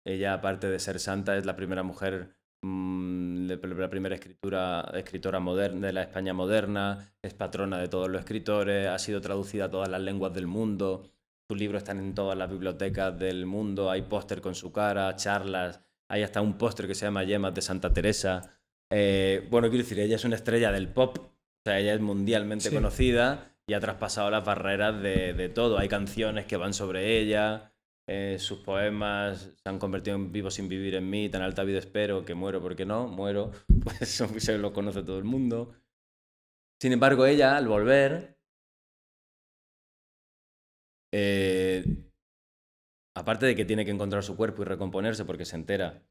Ella, aparte de ser santa, es la primera mujer, mm, la primera escritura, escritora moderna de la España moderna, es patrona de todos los escritores, ha sido traducida a todas las lenguas del mundo, sus libros están en todas las bibliotecas del mundo, hay póster con su cara, charlas, hay hasta un póster que se llama Yemas de Santa Teresa. Eh, bueno, quiero decir, ella es una estrella del pop, o sea, ella es mundialmente Sí. conocida y ha traspasado las barreras de, de todo. Hay canciones que van sobre ella. eh, sus poemas se han convertido en Vivo sin vivir en mí, tan alta vida espero, que muero porque no, muero, pues eso se lo conoce todo el mundo. Sin embargo, ella, al volver, eh, aparte de que tiene que encontrar su cuerpo y recomponerse porque se entera,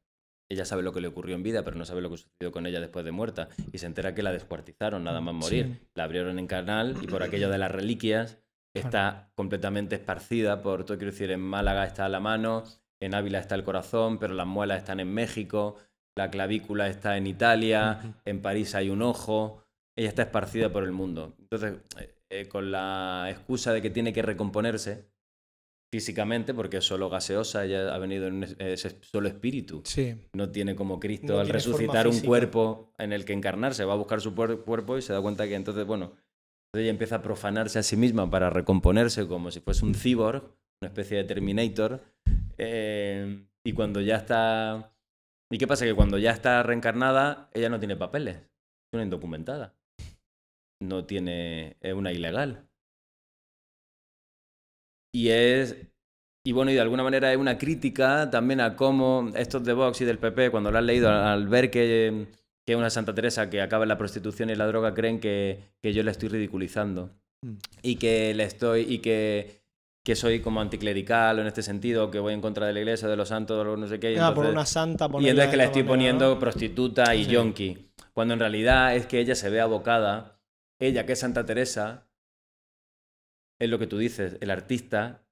ella sabe lo que le ocurrió en vida, pero no sabe lo que sucedió con ella después de muerta, y se entera que la descuartizaron nada más morir. Sí. La abrieron en canal y por aquello de las reliquias está completamente esparcida por todo, quiero decir, en Málaga está la mano, en Ávila está el corazón, pero las muelas están en México, la clavícula está en Italia, en París hay un ojo, ella está esparcida por el mundo. Entonces, eh, eh, con la excusa de que tiene que recomponerse físicamente, porque es solo gaseosa, ella ha venido en un es, es solo espíritu. Sí. No tiene como Cristo No al resucitar un cuerpo en el que encarnarse, va a buscar su cuerpo y se da cuenta que entonces, bueno, ella empieza a profanarse a sí misma para recomponerse como si fuese un cyborg, una especie de Terminator. eh, y cuando ya está... ¿Y qué pasa? Que cuando ya está reencarnada, ella no tiene papeles. Es una indocumentada. No tiene... Es una ilegal. Y es... Y bueno, y de alguna manera es una crítica también a cómo estos de Vox y del PP, cuando lo han leído, al ver que, que una Santa Teresa que acaba en la prostitución y la droga, creen que, que yo la estoy ridiculizando. Mm. Y que le estoy. y que, que soy como anticlerical en este sentido, que voy en contra de la iglesia, de los santos, de los no sé qué. y Ah, por entonces- una santa. y entonces que la estoy manera, poniendo ¿no? prostituta y Sí. yonki. Cuando en realidad es que ella se ve abocada, ella que es Santa Teresa, es lo que tú dices, el artista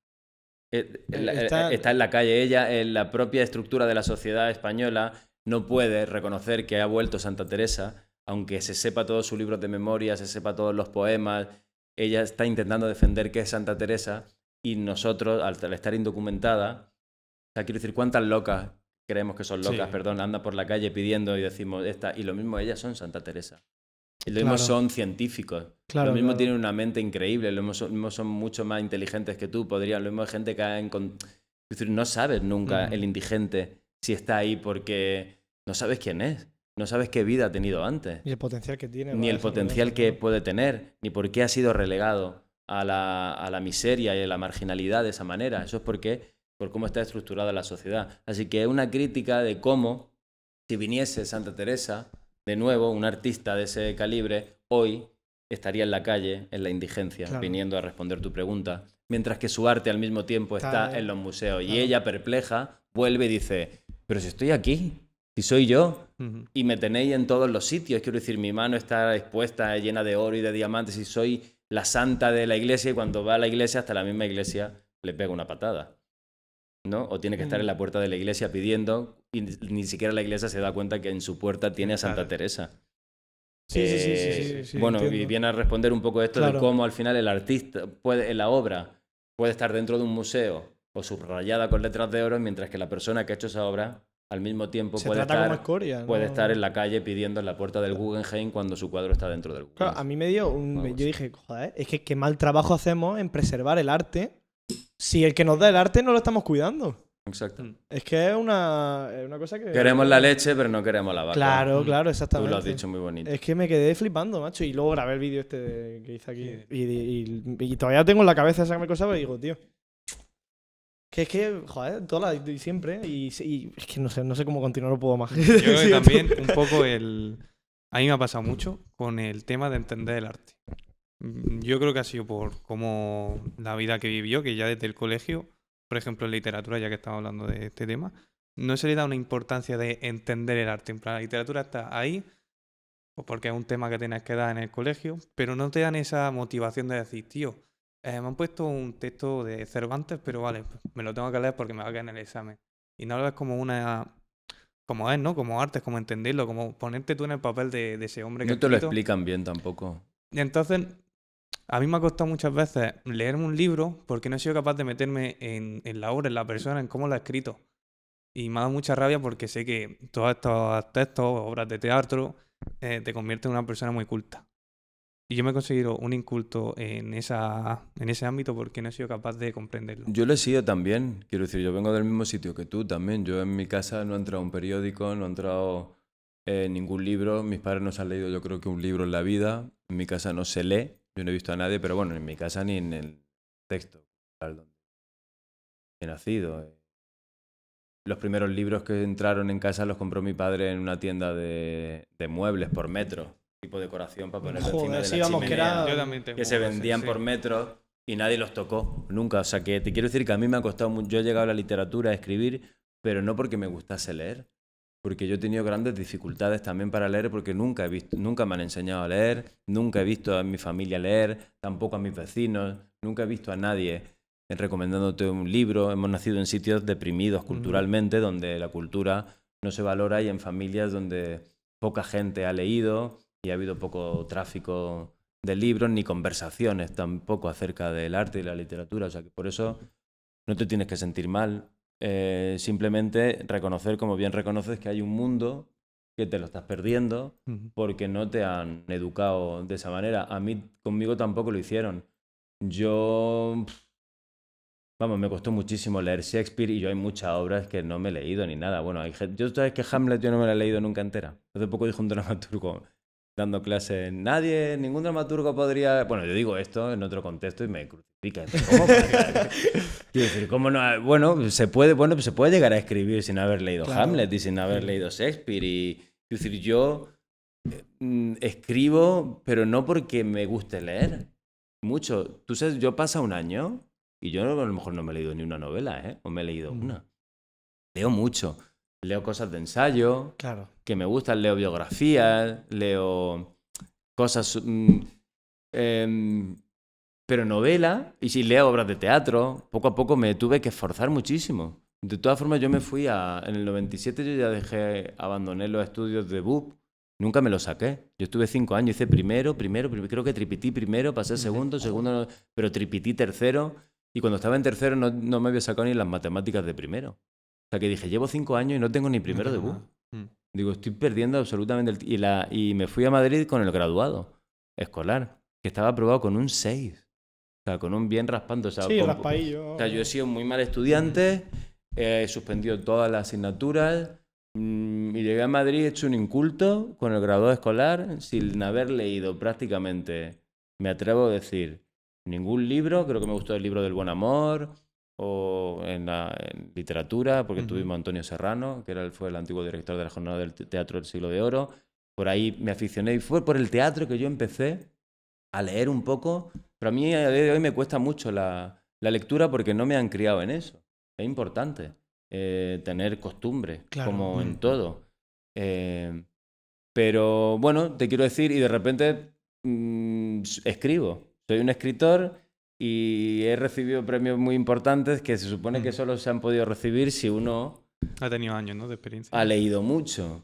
eh, la- eh, Está- está... en la calle. Ella, en la propia estructura de la sociedad española, no puede reconocer que ha vuelto Santa Teresa, aunque se sepa todos sus libros de memoria, se sepa todos los poemas. Ella está intentando defender que es Santa Teresa y nosotros, al al estar indocumentada, o sea, quiero decir, ¿cuántas locas creemos que son locas? Sí. Perdón, anda por la calle pidiendo y decimos esta. Y lo mismo ellas son Santa Teresa. Y lo mismo Claro. son científicos. Claro, lo mismo claro. tienen una mente increíble. Lo mismo son, lo mismo son mucho más inteligentes que tú. Podrían, lo mismo hay gente que Es decir, no sabes nunca el indigente si está ahí porque no sabes quién es. No sabes qué vida ha tenido antes Ni el potencial que tiene. ni el potencial que puede tener, ni por qué ha sido relegado a la, a la miseria y a la marginalidad de esa manera. Eso es porque, por cómo está estructurada la sociedad. Así que es una crítica de cómo, si viniese Santa Teresa, de nuevo, un artista de ese calibre, hoy estaría en la calle, en la indigencia, Claro. viniendo a responder tu pregunta, mientras que su arte al mismo tiempo está, Está, en los museos. Y ella, perpleja, vuelve y dice, pero si estoy aquí, si soy yo, y me tenéis en todos los sitios. Quiero decir, mi mano está expuesta, llena de oro y de diamantes, y soy la santa de la iglesia, y cuando va a la iglesia, hasta la misma iglesia le pega una patada. ¿No? O tiene que estar en la puerta de la iglesia pidiendo, y ni- siquiera la iglesia se da cuenta que en su puerta tiene a Santa. Teresa. Sí, sí, sí, sí, Eh, bueno, y viene a responder un poco esto de cómo al final el artista puede, en la obra puede estar dentro de un museo o subrayada con letras de oro, mientras que la persona que ha hecho esa obra al mismo tiempo puede estar puede estar en la calle pidiendo en la puerta del Guggenheim cuando su cuadro está dentro del Guggenheim. Claro, a mí me dio un. Yo dije, joder, es que qué mal trabajo hacemos en preservar el arte si el que nos da el arte no lo estamos cuidando. Exacto. Mm. Es que es una, es una cosa que. Queremos la leche, pero no queremos la vaca. Claro, Mm. claro, Tú exactamente. lo has dicho muy bonito. Es que me quedé flipando, macho. Y luego grabé el vídeo este de- que hice aquí. Y, y- y todavía tengo en la cabeza esa cosa y digo, tío. Que es que, joder, toda la, y siempre. Y, y es que no sé, no sé cómo continuar, no puedo más. Yo creo que también un poco el... A mí me ha pasado mucho con el tema de entender el arte. Mm, Yo creo que ha sido por cómo la vida que vivió, que ya desde el colegio, por ejemplo en literatura, ya que estamos hablando de este tema, no se le da una importancia de entender el arte. En plan, la literatura está ahí, pues porque es un tema que tienes que dar en el colegio, pero no te dan esa motivación de decir, tío, eh, me han puesto un texto de Cervantes, pero vale, pues me lo tengo que leer porque me va a caer en el examen. Y no lo ves como una como es, ¿no? Como arte, como entenderlo, como ponerte tú en el papel de, de ese hombre que No te lo explican bien tampoco. Entonces, a mí me ha costado muchas veces leerme un libro porque no he sido capaz de meterme en, la obra, en la persona, en cómo lo ha escrito. Y me ha dado mucha rabia porque sé que todos estos textos, obras de teatro, eh, te convierten en una persona muy culta. Y yo me he conseguido un inculto en, esa, en ese ámbito porque no he sido capaz de comprenderlo. Yo lo he sido también. Quiero decir, yo vengo del mismo sitio que tú también. Yo en mi casa no he entrado un periódico, no he entrado eh, ningún libro. Mis padres no se han leído yo creo que un libro en la vida. En mi casa no se lee. Yo no he visto a nadie, pero bueno, en mi casa ni en el texto. he nacido. Los primeros libros que entraron en casa los compró mi padre en una tienda de, de muebles por metro, tipo decoración para ponerlo encima Joder, de sí, la vamos, que chimenea, era... Yo también tengo que se vendían sí. por metro y nadie los tocó nunca. O sea, que te quiero decir que a mí me ha costado mucho. Yo he llegado a la literatura a escribir, pero no porque me gustase leer, porque yo he tenido grandes dificultades también para leer, porque nunca he visto, nunca me han enseñado a leer, nunca he visto a mi familia leer, tampoco a mis vecinos, nunca he visto a nadie recomendándote un libro. Hemos nacido en sitios deprimidos culturalmente, donde la cultura no se valora y en familias donde poca gente ha leído y ha habido poco tráfico de libros ni conversaciones tampoco acerca del arte y la literatura. O sea que por eso no te tienes que sentir mal. Eh, simplemente reconocer, como bien reconoces, que hay un mundo que te lo estás perdiendo porque no te han educado de esa manera. A mí, conmigo tampoco lo hicieron. Yo, vamos, me costó muchísimo leer Shakespeare y yo hay muchas obras que no me he leído ni nada. Bueno, hay yo sabes que Hamlet yo no me la he leído nunca entera. Hace poco dijo un dramaturgo dando clases, nadie, ningún dramaturgo podría... Bueno, yo digo esto en otro contexto y me crucifica. ¿Cómo? Quiero decir, ¿cómo no? Bueno, se puede, bueno, se puede llegar a escribir sin haber leído Claro. Hamlet y sin haber leído Shakespeare. Y, quiero decir, yo eh, mm, escribo, pero no porque me guste leer. Mucho. Tú sabes, yo pasa un año y yo a lo mejor no me he leído ni una novela, ¿eh? O me he leído Mm. una. Leo mucho. Leo cosas de ensayo, Claro. que me gustan, leo biografías, leo cosas, mm, em, pero novela, y si leo obras de teatro, poco a poco me tuve que esforzar muchísimo. De todas formas, yo me fui a, en el 97 yo ya dejé, abandoné los estudios de BUP, nunca me los saqué. Yo estuve cinco años, hice primero, primero, prim- creo que tripití primero, pasé segundo, segundo, pero tripití tercero, y cuando estaba en tercero no, no me había sacado ni las matemáticas de primero. O sea que dije, llevo cinco años y no tengo ni primero de tengo BUP. nada. Mm. Digo, estoy perdiendo absolutamente el y, la, y me fui a Madrid con el graduado escolar, que estaba aprobado con un 6. O sea, con un bien raspando. O sea, Sí, con- raspaillo. o sea, yo he sido muy mal estudiante, he suspendido todas las asignaturas mm, y llegué a Madrid hecho un inculto con el graduado escolar sin haber leído prácticamente, me atrevo a decir, ningún libro. Creo que me gustó el libro del buen amor o en, la, en literatura, porque Ujú. tuvimos a Antonio Serrano, que era el, fue el antiguo director de la Jornada del Te- Teatro del Siglo de Oro. Por ahí me aficioné y fue por el teatro que yo empecé a leer un poco. Pero a mí a día de hoy me cuesta mucho la, la lectura porque no me han criado en eso. Es importante eh, tener costumbre, Claro. como Mm. en todo. Eh, pero bueno, te quiero decir, y de repente mm, s- escribo. Soy un escritor y he recibido premios muy importantes que se supone que Mm. solo se han podido recibir si uno Ha tenido años, ¿no? De experiencia. ha leído mucho.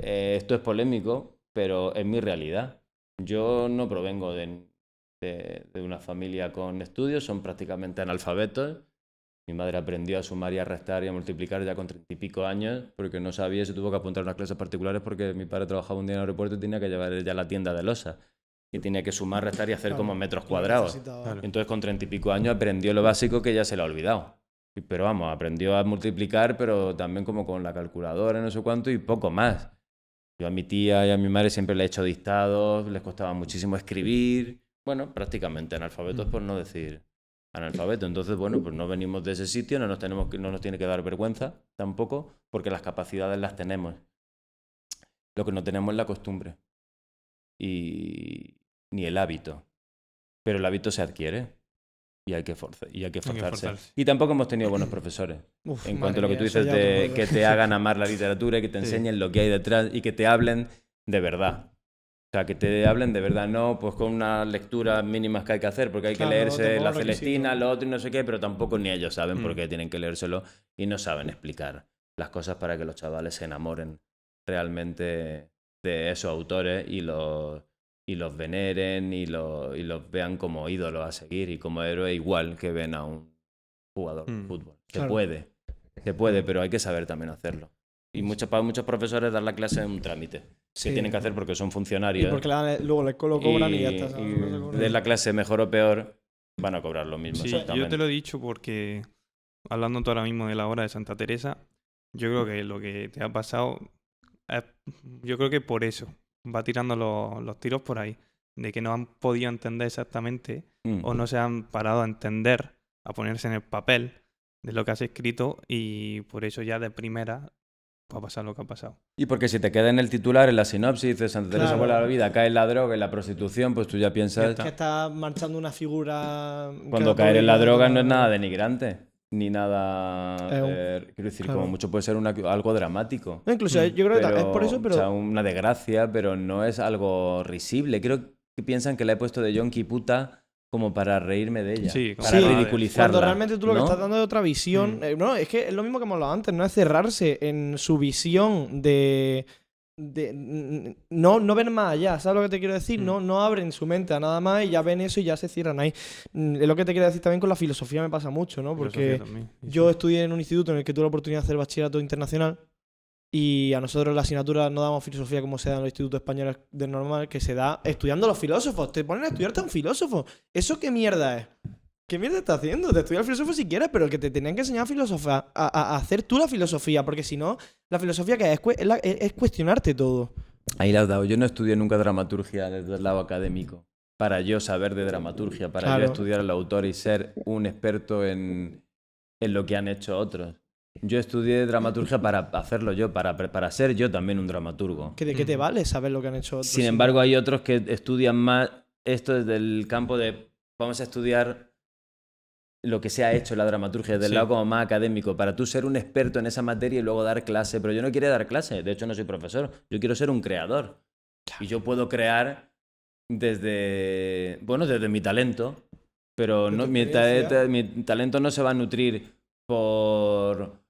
Eh, esto es polémico, pero es mi realidad. Yo no provengo de, de- de una familia con estudios, son prácticamente analfabetos. Mi madre aprendió a sumar y a restar y a multiplicar ya con treinta y pico años, porque no sabía, se tuvo que apuntar a unas clases particulares porque mi padre trabajaba un día en el aeropuerto y tenía que llevar ya la tienda de losa. Y tenía que sumar, restar y hacer Claro, como metros cuadrados. Claro. Entonces con treinta y pico años aprendió lo básico que ya se le ha olvidado. Pero vamos, aprendió a multiplicar, pero también como con la calculadora, no sé cuánto, y poco más. Yo a mi tía y a mi madre siempre le he hecho dictados, les costaba muchísimo escribir. Bueno, prácticamente analfabetos, por no decir analfabeto. Entonces, bueno, pues no venimos de ese sitio, no nos, tenemos que, no nos tiene que dar vergüenza tampoco, porque las capacidades las tenemos. Lo que no tenemos es la costumbre y ni el hábito. Pero el hábito se adquiere y hay que, forza- y hay que forzarse. forzarse. Y tampoco hemos tenido buenos profesores. Uf, En cuanto a lo que tú dices de que te hagan amar la literatura y que te Sí. enseñen lo que hay detrás y que te hablen de verdad. O sea, que te hablen de verdad, no pues con unas lecturas mínimas que hay que hacer, porque hay Claro, que leerse la. Celestina, lo otro y no sé qué, pero tampoco ni ellos saben por Mm. qué tienen que leérselo y no saben explicar las cosas para que los chavales se enamoren realmente de esos autores y los, y los veneren y, los- y los vean como ídolos a seguir y como héroe igual que ven a un jugador de Mm. fútbol. Se Claro. puede, se puede, pero hay que saber también hacerlo. Y muchos, para muchos profesores dar la clase es un trámite Sí. que tienen que hacer porque son Y funcionarios. porque la- luego le- lo cobran y, ya está. y de la clase mejor o peor van a cobrar lo mismo. Sí, yo te lo he dicho porque, hablando tú ahora mismo de la hora de Santa Teresa, yo creo que lo que te ha pasado, es- yo creo que por eso, va tirando los, los tiros por ahí, de que no han podido entender exactamente Mm. o no se han parado a entender, a ponerse en el papel de lo que has escrito y por eso ya de primera va a pasar lo que ha pasado. Y porque si te queda en el titular, en la sinopsis, dices Santa Teresa Claro. vuelve a la vida, cae en la droga, en la prostitución, pues tú ya piensas... Que está marchando una figura. Cuando caer en la droga no es nada denigrante, ni nada... Es un- eh, quiero decir, claro. como mucho puede ser una- algo dramático. No, incluso yo creo que es por eso, pero. O sea, una desgracia, pero no es algo risible. Creo que piensan que la he puesto de yonki puta como para reírme de ella. Sí, para Sí, ridiculizarla. Cuando realmente tú lo que estás dando es otra visión. Mm. Eh, no, es que es lo mismo que hemos hablado antes, no es cerrarse en su visión de. De- no, no ven más allá, ¿sabes lo que te quiero decir? Mm. No, no abren su mente a nada más y ya ven eso y ya se cierran ahí. Mm, Es lo que te quiero decir también con la filosofía me pasa mucho, ¿no? Porque también, yo sí. estudié en un instituto en el que tuve la oportunidad de hacer bachillerato internacional y a nosotros la asignatura no damos filosofía como se da en los institutos españoles de normal, que se da estudiando a los filósofos. Te ponen a estudiarte a un filósofo. ¿Eso qué mierda es? ¿Qué mierda estás haciendo? Te estudia el filósofo si quieres, pero el que te tenían que enseñar a filosofía, a, hacer tú la filosofía, porque si no, la filosofía que es, es, cue- es la- es- es cuestionarte todo. Ahí la has dado. Yo no estudié nunca dramaturgia desde el lado académico. Para yo saber de dramaturgia, para Claro. yo estudiar al autor y ser un experto en, en lo que han hecho otros. Yo estudié dramaturgia para hacerlo yo, para, para ser yo también un dramaturgo. ¿Que ¿De qué te vale saber lo que han hecho otros? Sin embargo, hay otros que estudian más esto desde el campo de vamos a estudiar lo que se ha hecho en la dramaturgia, desde el Sí. lado como más académico, para tú ser un experto en esa materia y luego dar clase. Pero yo no quiero dar clase, de hecho no soy profesor, yo quiero ser un creador. Y yo puedo crear desde, bueno, desde mi talento, pero no, mi, ta- mi talento no se va a nutrir por...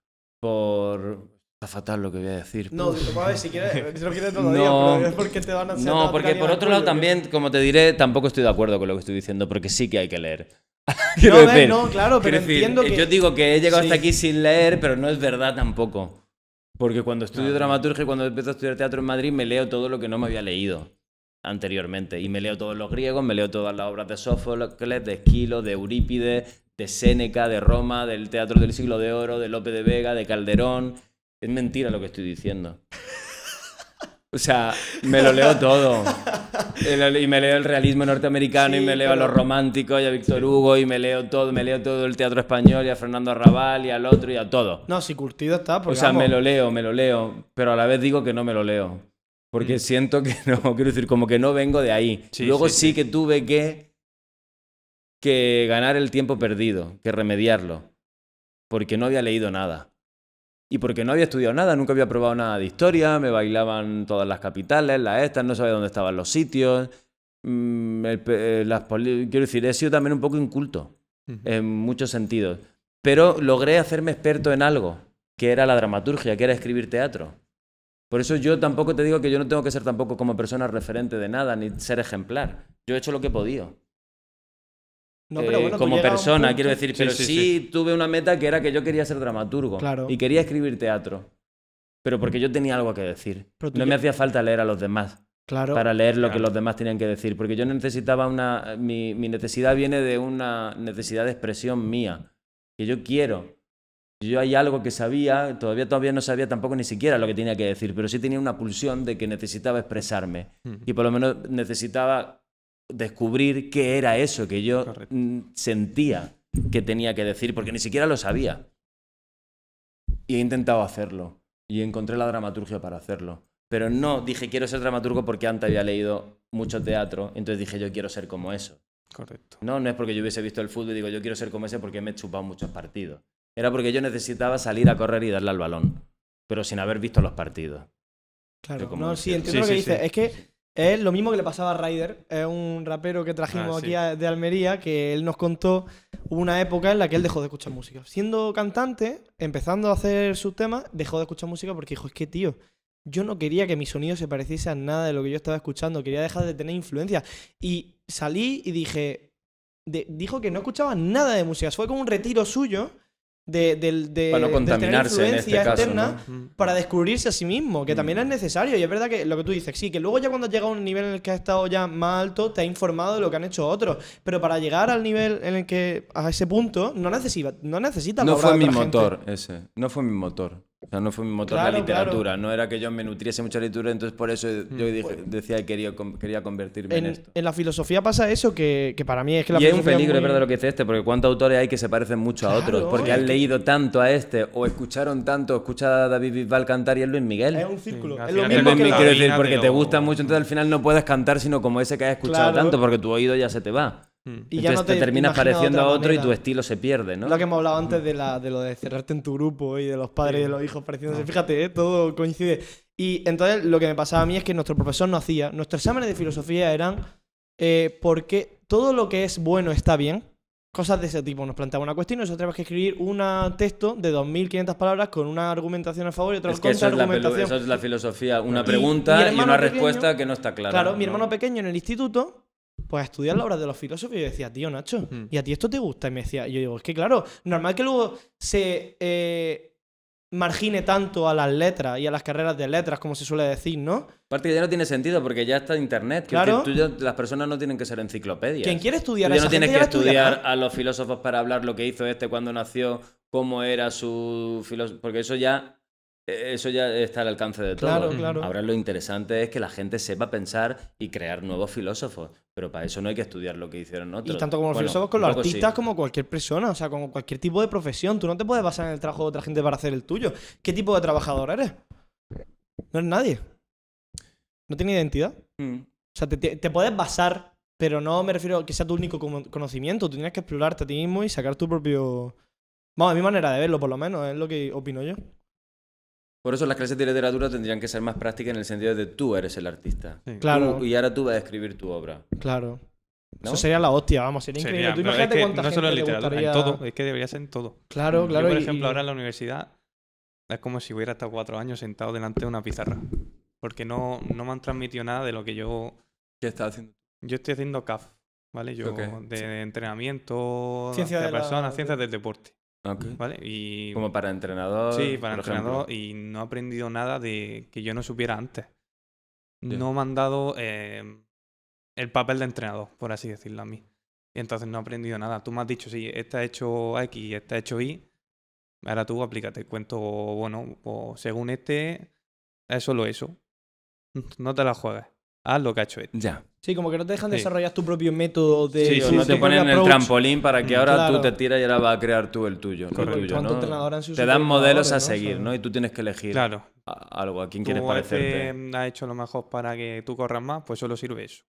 por... Está fatal lo que voy a decir. No, a ver, si quieres, si lo quieres todo No. pero es porque te van a hacer No, porque por del otro lado también, como te diré, tampoco estoy de acuerdo con lo que estoy diciendo, porque sí que hay que leer. No, decir, no, claro, pero decir, entiendo eh, que... Yo digo que he llegado hasta aquí sin leer, pero no es verdad tampoco. Porque cuando estudio Claro. dramaturgia y cuando empiezo a estudiar teatro en Madrid, me leo todo lo que no me había leído anteriormente. Y me leo todos los griegos, me leo todas las obras de Sófocles, de Esquilo, de Eurípides, de Séneca, de Roma, del teatro del siglo de oro, de Lope de Vega, de Calderón. Es mentira lo que estoy diciendo. O sea, me lo leo todo. Y me leo el realismo norteamericano Sí, y me leo a los románticos y a Víctor Hugo y me leo todo, me leo todo el teatro español y a Fernando Arrabal y al otro y a todo. No, si curtido está, O porque sea, vamos, me lo leo, me lo leo, pero a la vez digo que no me lo leo. Porque Mm. siento que no, quiero decir, como que no vengo de ahí. Sí, Luego sí, sí, sí. que tuve que, que ganar el tiempo perdido, que remediarlo. Porque no había leído nada. Y porque no había estudiado nada, nunca había probado nada de historia, me bailaban todas las capitales, las estas, no sabía dónde estaban los sitios. Mm, el eh, las quiero decir, he sido también un poco inculto en muchos sentidos. Pero logré hacerme experto en algo, que era la dramaturgia, que era escribir teatro. Por eso yo tampoco te digo que yo no tengo que ser tampoco como persona referente de nada, ni ser ejemplar. Yo he hecho lo que he podido. No, pero Eh, bueno, como persona, quiero decir, Sí, pero sí, sí, tuve una meta que era que yo quería ser dramaturgo Claro. y quería escribir teatro. Pero porque yo tenía algo que decir. No ya- me hacía falta leer a los demás Claro. para leer lo que los demás tenían que decir, porque yo necesitaba una... Mi, mi necesidad viene de una necesidad de expresión mía, que yo quiero. Yo hay algo que sabía, todavía, todavía no sabía tampoco ni siquiera lo que tenía que decir, pero sí tenía una pulsión de que necesitaba expresarme Ujú. y por lo menos necesitaba descubrir qué era eso que yo Correcto. sentía que tenía que decir, porque ni siquiera lo sabía. Y he intentado hacerlo. Y encontré la dramaturgia para hacerlo. Pero no dije quiero ser dramaturgo porque antes había leído mucho teatro, entonces dije yo quiero ser como eso. Correcto. No, no es porque yo hubiese visto el fútbol y digo yo quiero ser como ese porque me he chupado muchos partidos. Era porque yo necesitaba salir a correr y darle al balón, pero sin haber visto los partidos. Claro, como no, sí, entiendo Sí, lo que sí, dices. sí. Es que es lo mismo que le pasaba a Ryder, es un rapero que trajimos Ah, aquí a- de Almería, que él nos contó una época en la que él dejó de escuchar música. Siendo cantante, empezando a hacer sus temas, dejó de escuchar música porque dijo, es que tío, yo no quería que mi sonido se pareciese a nada de lo que yo estaba escuchando, quería dejar de tener influencia. Y salí y dije, de- dijo que no escuchaba nada de música, fue como un retiro suyo. De, del- de, Para no del tener en este influencia caso, externa, ¿no? Ujú. para descubrirse a sí mismo, que también Mm. es necesario. Y es verdad que lo que tú dices, sí, que luego ya cuando llega a un nivel en el que has estado ya más alto, te ha informado de lo que han hecho otros. Pero para llegar al nivel en el que, a ese punto, no necesita, no necesitas No fue de mi gente. motor ese, no fue mi motor. O sea, no fue mi motor Claro, la literatura. No era que yo me nutriese mucha literatura, entonces por eso yo dije- decía que quería, quería convertirme en, En, esto. en la filosofía pasa eso, que, que para mí es que la Y es un filosofía peligro, es muy- verdad lo que dice este, porque cuántos autores hay que se parecen mucho a Claro, otros, porque han que- leído tanto a este, o escucharon tanto, escucha a David Bisbal cantar y es Luis Miguel. Es un círculo. Sí, es lo mismo que quiero decir, porque te gusta mucho, entonces al final no puedes cantar sino como ese que has escuchado Claro. tanto, porque tu oído ya se te va. Mm. Y Entonces ya no te, te de pareciendo a otro y manera. tu estilo se pierde, ¿no? Lo que hemos hablado antes de, la, de lo de cerrarte en tu grupo y de los padres y de los hijos pareciéndose. Fíjate, ¿eh? todo coincide. Y entonces lo que me pasaba a mí es que nuestro profesor no hacía. Nuestros exámenes de filosofía eran eh, porque todo lo que es bueno está bien. Cosas de ese tipo. Nos planteaba una cuestión y nosotros teníamos que escribir un texto de 2.500 palabras con una argumentación a favor y otra Es que eso es, la, eso es la filosofía, una Y- y pregunta mi y, hermano una pequeño- respuesta que no está clara. Claro, mi ¿no? hermano pequeño en el instituto, pues a estudiar la obra de los filósofos y yo decía, tío Nacho, Mm. ¿y a ti esto te gusta? Y me decía, y yo digo, es que claro, normal que luego se eh, margine tanto a las letras y a las carreras de letras, como se suele decir, ¿no? Aparte que ya no tiene sentido porque ya está internet. que Claro. tú las personas no tienen que ser enciclopedias. Quien quiere Tú estudiar a ya no tienes que estudiar a los filósofos para hablar lo que hizo este cuando nació, cómo era su filósofo, porque eso ya eso ya está al alcance de todos. Claro, claro. Ahora lo interesante es que la gente sepa pensar y crear nuevos filósofos, pero para eso no hay que estudiar lo que hicieron otros. Y tanto como los Bueno, filósofos, con los artistas, sí. como cualquier persona, o sea, como cualquier tipo de profesión. Tú no te puedes basar en el trabajo de otra gente para hacer el tuyo. ¿Qué tipo de trabajador eres? No eres nadie. No tiene identidad. Mm. O sea, te, puedes basar, pero no me refiero a que sea tu único conocimiento. Tú tienes que explorarte a ti mismo y sacar tu propio. Vamos, a mi manera de verlo, por lo menos, es lo que opino yo. Por eso las clases de literatura tendrían que ser más prácticas en el sentido de tú eres el artista. Sí. Claro, Tú- y ahora tú vas a escribir tu obra. claro. ¿no? Eso sería la hostia, vamos, sería increíble. Sería, Tú es imagínate que cuánta no solo en gente literatura, gustaría... en todo, es que debería ser en todo. Claro, claro. Yo, por y- ejemplo, y- ahora en la universidad es como si hubiera estado cuatro años sentado delante de una pizarra. Porque no, no me han transmitido nada de lo que yo... ¿Qué estás haciendo? Yo estoy haciendo CAF, ¿vale? Yo de sí. entrenamiento Ciencia de de la- personas, ciencias del deporte, ¿vale? Y... Como para entrenador. Sí, para por entrenador ejemplo. y no he aprendido nada de que yo no supiera antes. No me han dado eh, el papel de entrenador, por así decirlo a mí. Y entonces no he aprendido nada. Tú me has dicho, sí, este ha hecho X y este ha hecho Y. Ahora tú aplícate. Cuento, bueno, pues según este, es solo eso. No te la juegues. Haz lo que ha hecho este. Ya. Sí, como que no te dejan Sí. desarrollar tu propio método de... Sí, Sí, sí, no sí. te ponen el approach. trampolín para que Mm, ahora claro. tú te tiras y ahora vas a crear tú el tuyo. el Correcto. tuyo, ¿Cuántos ¿no? entrenadores han sido Te dan modelos a no? Seguir, ¿no? Y tú tienes que elegir Claro. a- algo, a quién Tú quieres parecerte. este ha hecho lo mejor para que tú corras más, pues solo sirve eso.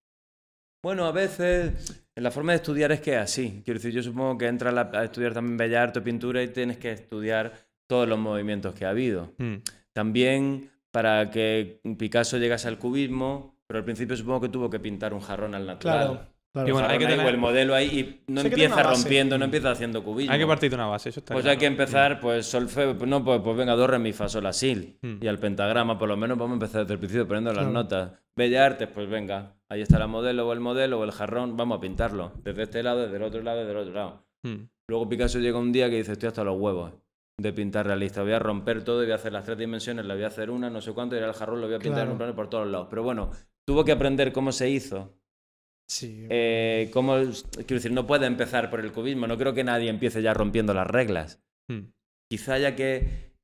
Bueno, a veces la forma de estudiar es que es así. Quiero decir, yo supongo que entras a estudiar también bellas artes o pintura y tienes que estudiar todos los movimientos que ha habido. Mm. También para que Picasso llegase al cubismo, pero al principio supongo que tuvo que pintar un jarrón al natural. Claro, claro. Y bueno, hay que tener- el modelo ahí y no Sí, empieza rompiendo, no empieza haciendo cubismo. Hay que partir de una base, eso está Pues claro. hay que empezar, pues solfeo, no, pues, pues venga, do, re, mi, fa, sol, la, sil. Mm. Y al pentagrama, por lo menos vamos a empezar desde el principio poniendo las Claro. notas. Bellas artes, pues venga, ahí está la modelo o el modelo o el jarrón, vamos a pintarlo. Desde este lado, desde el otro lado, desde el otro lado. Mm. Luego Picasso llega un día que dice, estoy hasta los huevos de pintar realista. Voy a romper todo y voy a hacer las tres dimensiones, la voy a hacer una, no sé cuánto, y ahora el jarrón lo voy a pintar Claro. en un plano por todos lados. Pero bueno, tuvo que aprender cómo se hizo. Sí. Eh, cómo, quiero decir, no puede empezar por el cubismo. No creo que nadie empiece ya rompiendo las reglas. Mm. Quizá haya que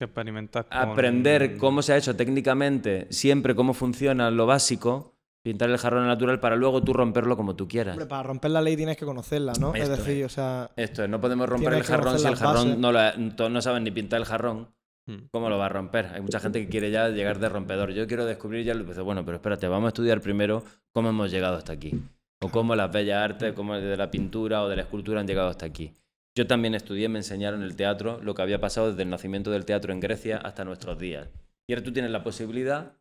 experimentar con- aprender cómo se ha hecho técnicamente, siempre cómo funciona lo básico, pintar el jarrón natural para luego tú romperlo como tú quieras. Hombre, para romper la ley tienes que conocerla, ¿no? Esto es decir, es. o sea... Esto es, no podemos romper el jarrón si el jarrón no, lo, no saben ni pintar el jarrón. Mm. ¿Cómo lo va a romper? Hay mucha gente que quiere ya llegar de rompedor. Yo quiero descubrir ya, dice, bueno, pero espérate, vamos a estudiar primero cómo hemos llegado hasta aquí. O cómo las bellas artes, cómo de la pintura o de la escultura han llegado hasta aquí. Yo también estudié, me enseñaron el teatro, lo que había pasado desde el nacimiento del teatro en Grecia hasta nuestros días. Y ahora tú tienes la posibilidad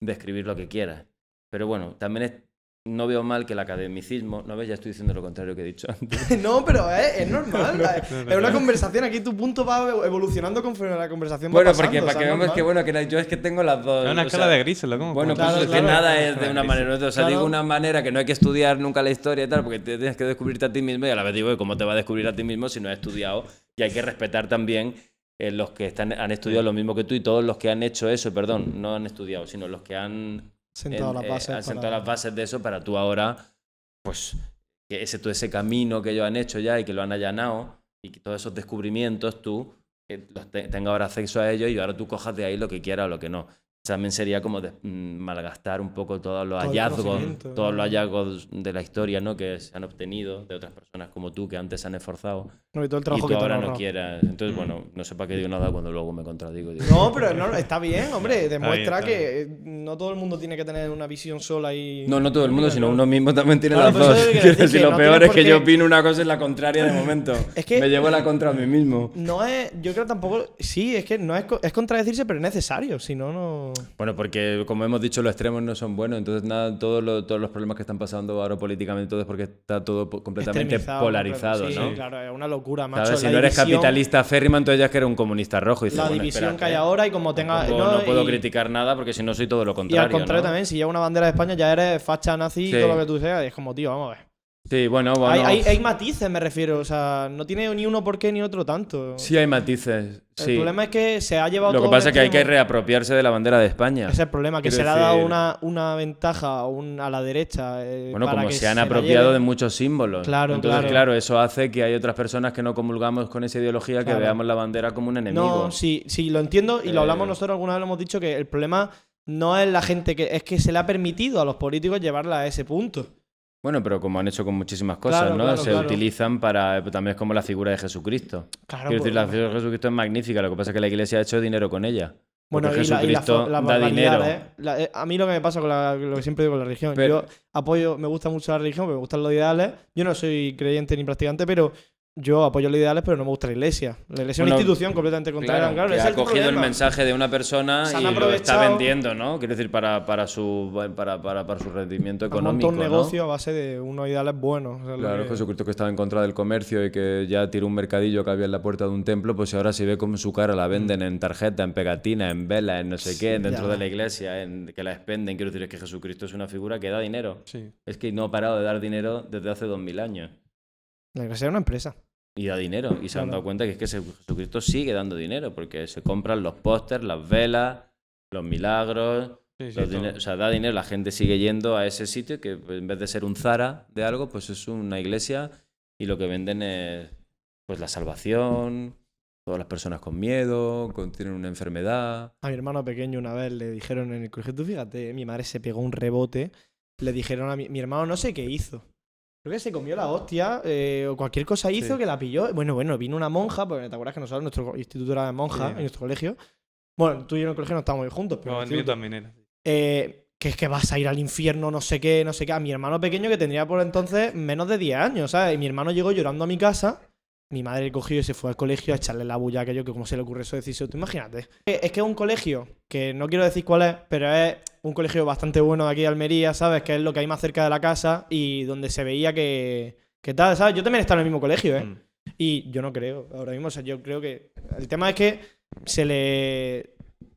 de escribir lo que quieras. Pero bueno, también es- no veo mal que el academicismo, ¿no ves? Ya estoy diciendo lo contrario que he dicho antes. no, pero es, es normal. no, es no, una no. conversación. Aquí tu punto va evolucionando conforme la conversación va Bueno, pasando, porque para que veamos que bueno, que yo es que tengo las dos. Es una o escala sea, de grises, lo como. Bueno, Claro, pues es claro. que nada es de una manera. O sea, Claro. digo una manera que no hay que estudiar nunca la historia y tal, porque te tienes que descubrirte a ti mismo y a la vez digo, ¿cómo te va a descubrir a ti mismo si no has estudiado? Y hay que respetar también eh, los que están, han estudiado lo mismo que tú y todos los que han hecho eso, perdón, no han estudiado, sino los que han, Sentado en- las eh, bases. han para- sentado las bases de eso para tú ahora, pues, que ese, todo ese camino que ellos han hecho ya y que lo han allanado y que todos esos descubrimientos tú los te- tenga ahora acceso a ellos y ahora tú cojas de ahí lo que quieras o lo que no. También sería como de- mm, malgastar un poco todos los Todo hallazgos, todos los hallazgos de la historia ¿no? que se han obtenido de otras personas como tú que antes se han esforzado No, y todo el y trabajo tú que ahora no quieras. Entonces, bueno, no sé para qué digo nada cuando luego me contradigo. digo, No, pero no, está bien, hombre. Demuestra está que eh, no todo el mundo tiene que tener una visión sola y. No, no todo el mundo, sino uno mismo también tiene Claro, las pues dos. decir, lo no peor es que yo opino una cosa y la contraria de momento. Es que- Me llevo la contra a mí mismo. No es. Yo creo tampoco. Sí, es que no es, es contradecirse, pero es necesario. Si no, no. Bueno, porque como hemos dicho, los extremos no son buenos. Entonces, nada, todos los, todos los problemas que están pasando ahora políticamente, todo es porque está todo completamente polarizado, sí, ¿no? claro, es una locura, macho. ¿Sabes? Si la no eres división- capitalista férrima, entonces ya es que eres un comunista rojo. Y dices, La bueno, división que hay ¿eh? ahora y como tenga. No, no puedo y- criticar nada porque si no soy todo lo Y contrario. al contrario ¿no? también, si llevas una bandera de España ya eres facha nazi y Sí. todo lo que tú seas. y es como, tío, vamos a ver. Sí, bueno, bueno. Hay, hay, hay matices, me refiero. O sea, no tiene ni uno por qué ni otro tanto. Sí, hay matices. El Sí. problema es que se ha llevado Lo que todo pasa es que hay que reapropiarse de la bandera de España. Ese es el problema, que Quiero se le ha dado una, una ventaja a, un- a la derecha. eh, Bueno, para como que se han apropiado de muchos símbolos. Claro, Entonces, claro. claro. eso hace que hay otras personas que no comulgamos con esa ideología que Claro. veamos la bandera como un enemigo. No, sí, sí, lo entiendo y lo hablamos Eh, nosotros alguna vez lo hemos dicho que el problema no es la gente que es que se le ha permitido a los políticos llevarla a ese punto. Bueno, pero como han hecho con muchísimas cosas, Claro, ¿no? claro, se claro. utilizan para. eh, También es como la figura de Jesucristo. Claro, Quiero decir, pues, la figura de Jesucristo es magnífica, lo que pasa es que la iglesia ha hecho dinero con ella. bueno, y la, y la Jesucristo fo- las da dinero. la- eh, a mí lo que me pasa con la- lo que siempre digo con la religión, Pero- yo apoyo, me gusta mucho la religión, me gustan los ideales. Yo no soy creyente ni practicante, pero yo apoyo los ideales, pero no me gusta la iglesia. La iglesia es una institución completamente contraria. Claro, que ese es ha el cogido el mensaje de una persona Se y lo está vendiendo, ¿no? Quiero decir, para, para, su, para, para, para su rendimiento económico. un ¿no? negocio a base de unos ideales buenos. o sea, lo Claro, que- Jesucristo que estaba en contra del comercio y que ya tiró un mercadillo que había en la puerta de un templo, pues ahora si ve como su cara la venden en tarjeta, en pegatina, en vela, en no sé qué, dentro ya. de la iglesia, en que la expenden. Quiero decir, es que Jesucristo es una figura que da dinero. Sí. Es que no ha parado de dar dinero desde hace dos mil años. La iglesia es una empresa. Y da dinero. Y se han dado cuenta que es que Jesucristo sigue dando dinero, porque se compran los pósters, las velas, los milagros. Sí, sí, los todo. dine- o sea, da dinero, la gente sigue yendo a ese sitio que pues, en vez de ser un Zara de algo, pues es una iglesia y lo que venden es pues la salvación, todas las personas con miedo, con, tienen una enfermedad. A mi hermano pequeño una vez le dijeron en el colegio, tú fíjate, mi madre se pegó un rebote, le dijeron a mi, mi hermano no sé qué hizo. Creo que se comió la hostia eh, o cualquier cosa hizo Sí. que la pilló. Bueno, bueno, vino una monja, porque te acuerdas que nosotros, nuestro instituto era de monja, Sí. en nuestro colegio. Bueno, tú y yo en el colegio no estábamos juntos, pero No, el mío también era. Eh, que es que vas a ir al infierno, no sé qué, no sé qué. A mi hermano pequeño que tendría por entonces menos de 10 años, ¿sabes? Y mi hermano llegó llorando a mi casa. Mi madre cogió y se fue al colegio a echarle la bulla a aquello que como se le ocurre eso decirse. Tú imagínate. Es que es un colegio que no quiero decir cuál es, pero es un colegio bastante bueno de aquí de Almería, ¿sabes? Que es lo que hay más cerca de la casa y donde se veía que, que tal, ¿sabes? Yo también he estado en el mismo colegio, ¿eh? Mm. Y yo no creo, ahora mismo, o sea, yo creo que. El tema es que se le.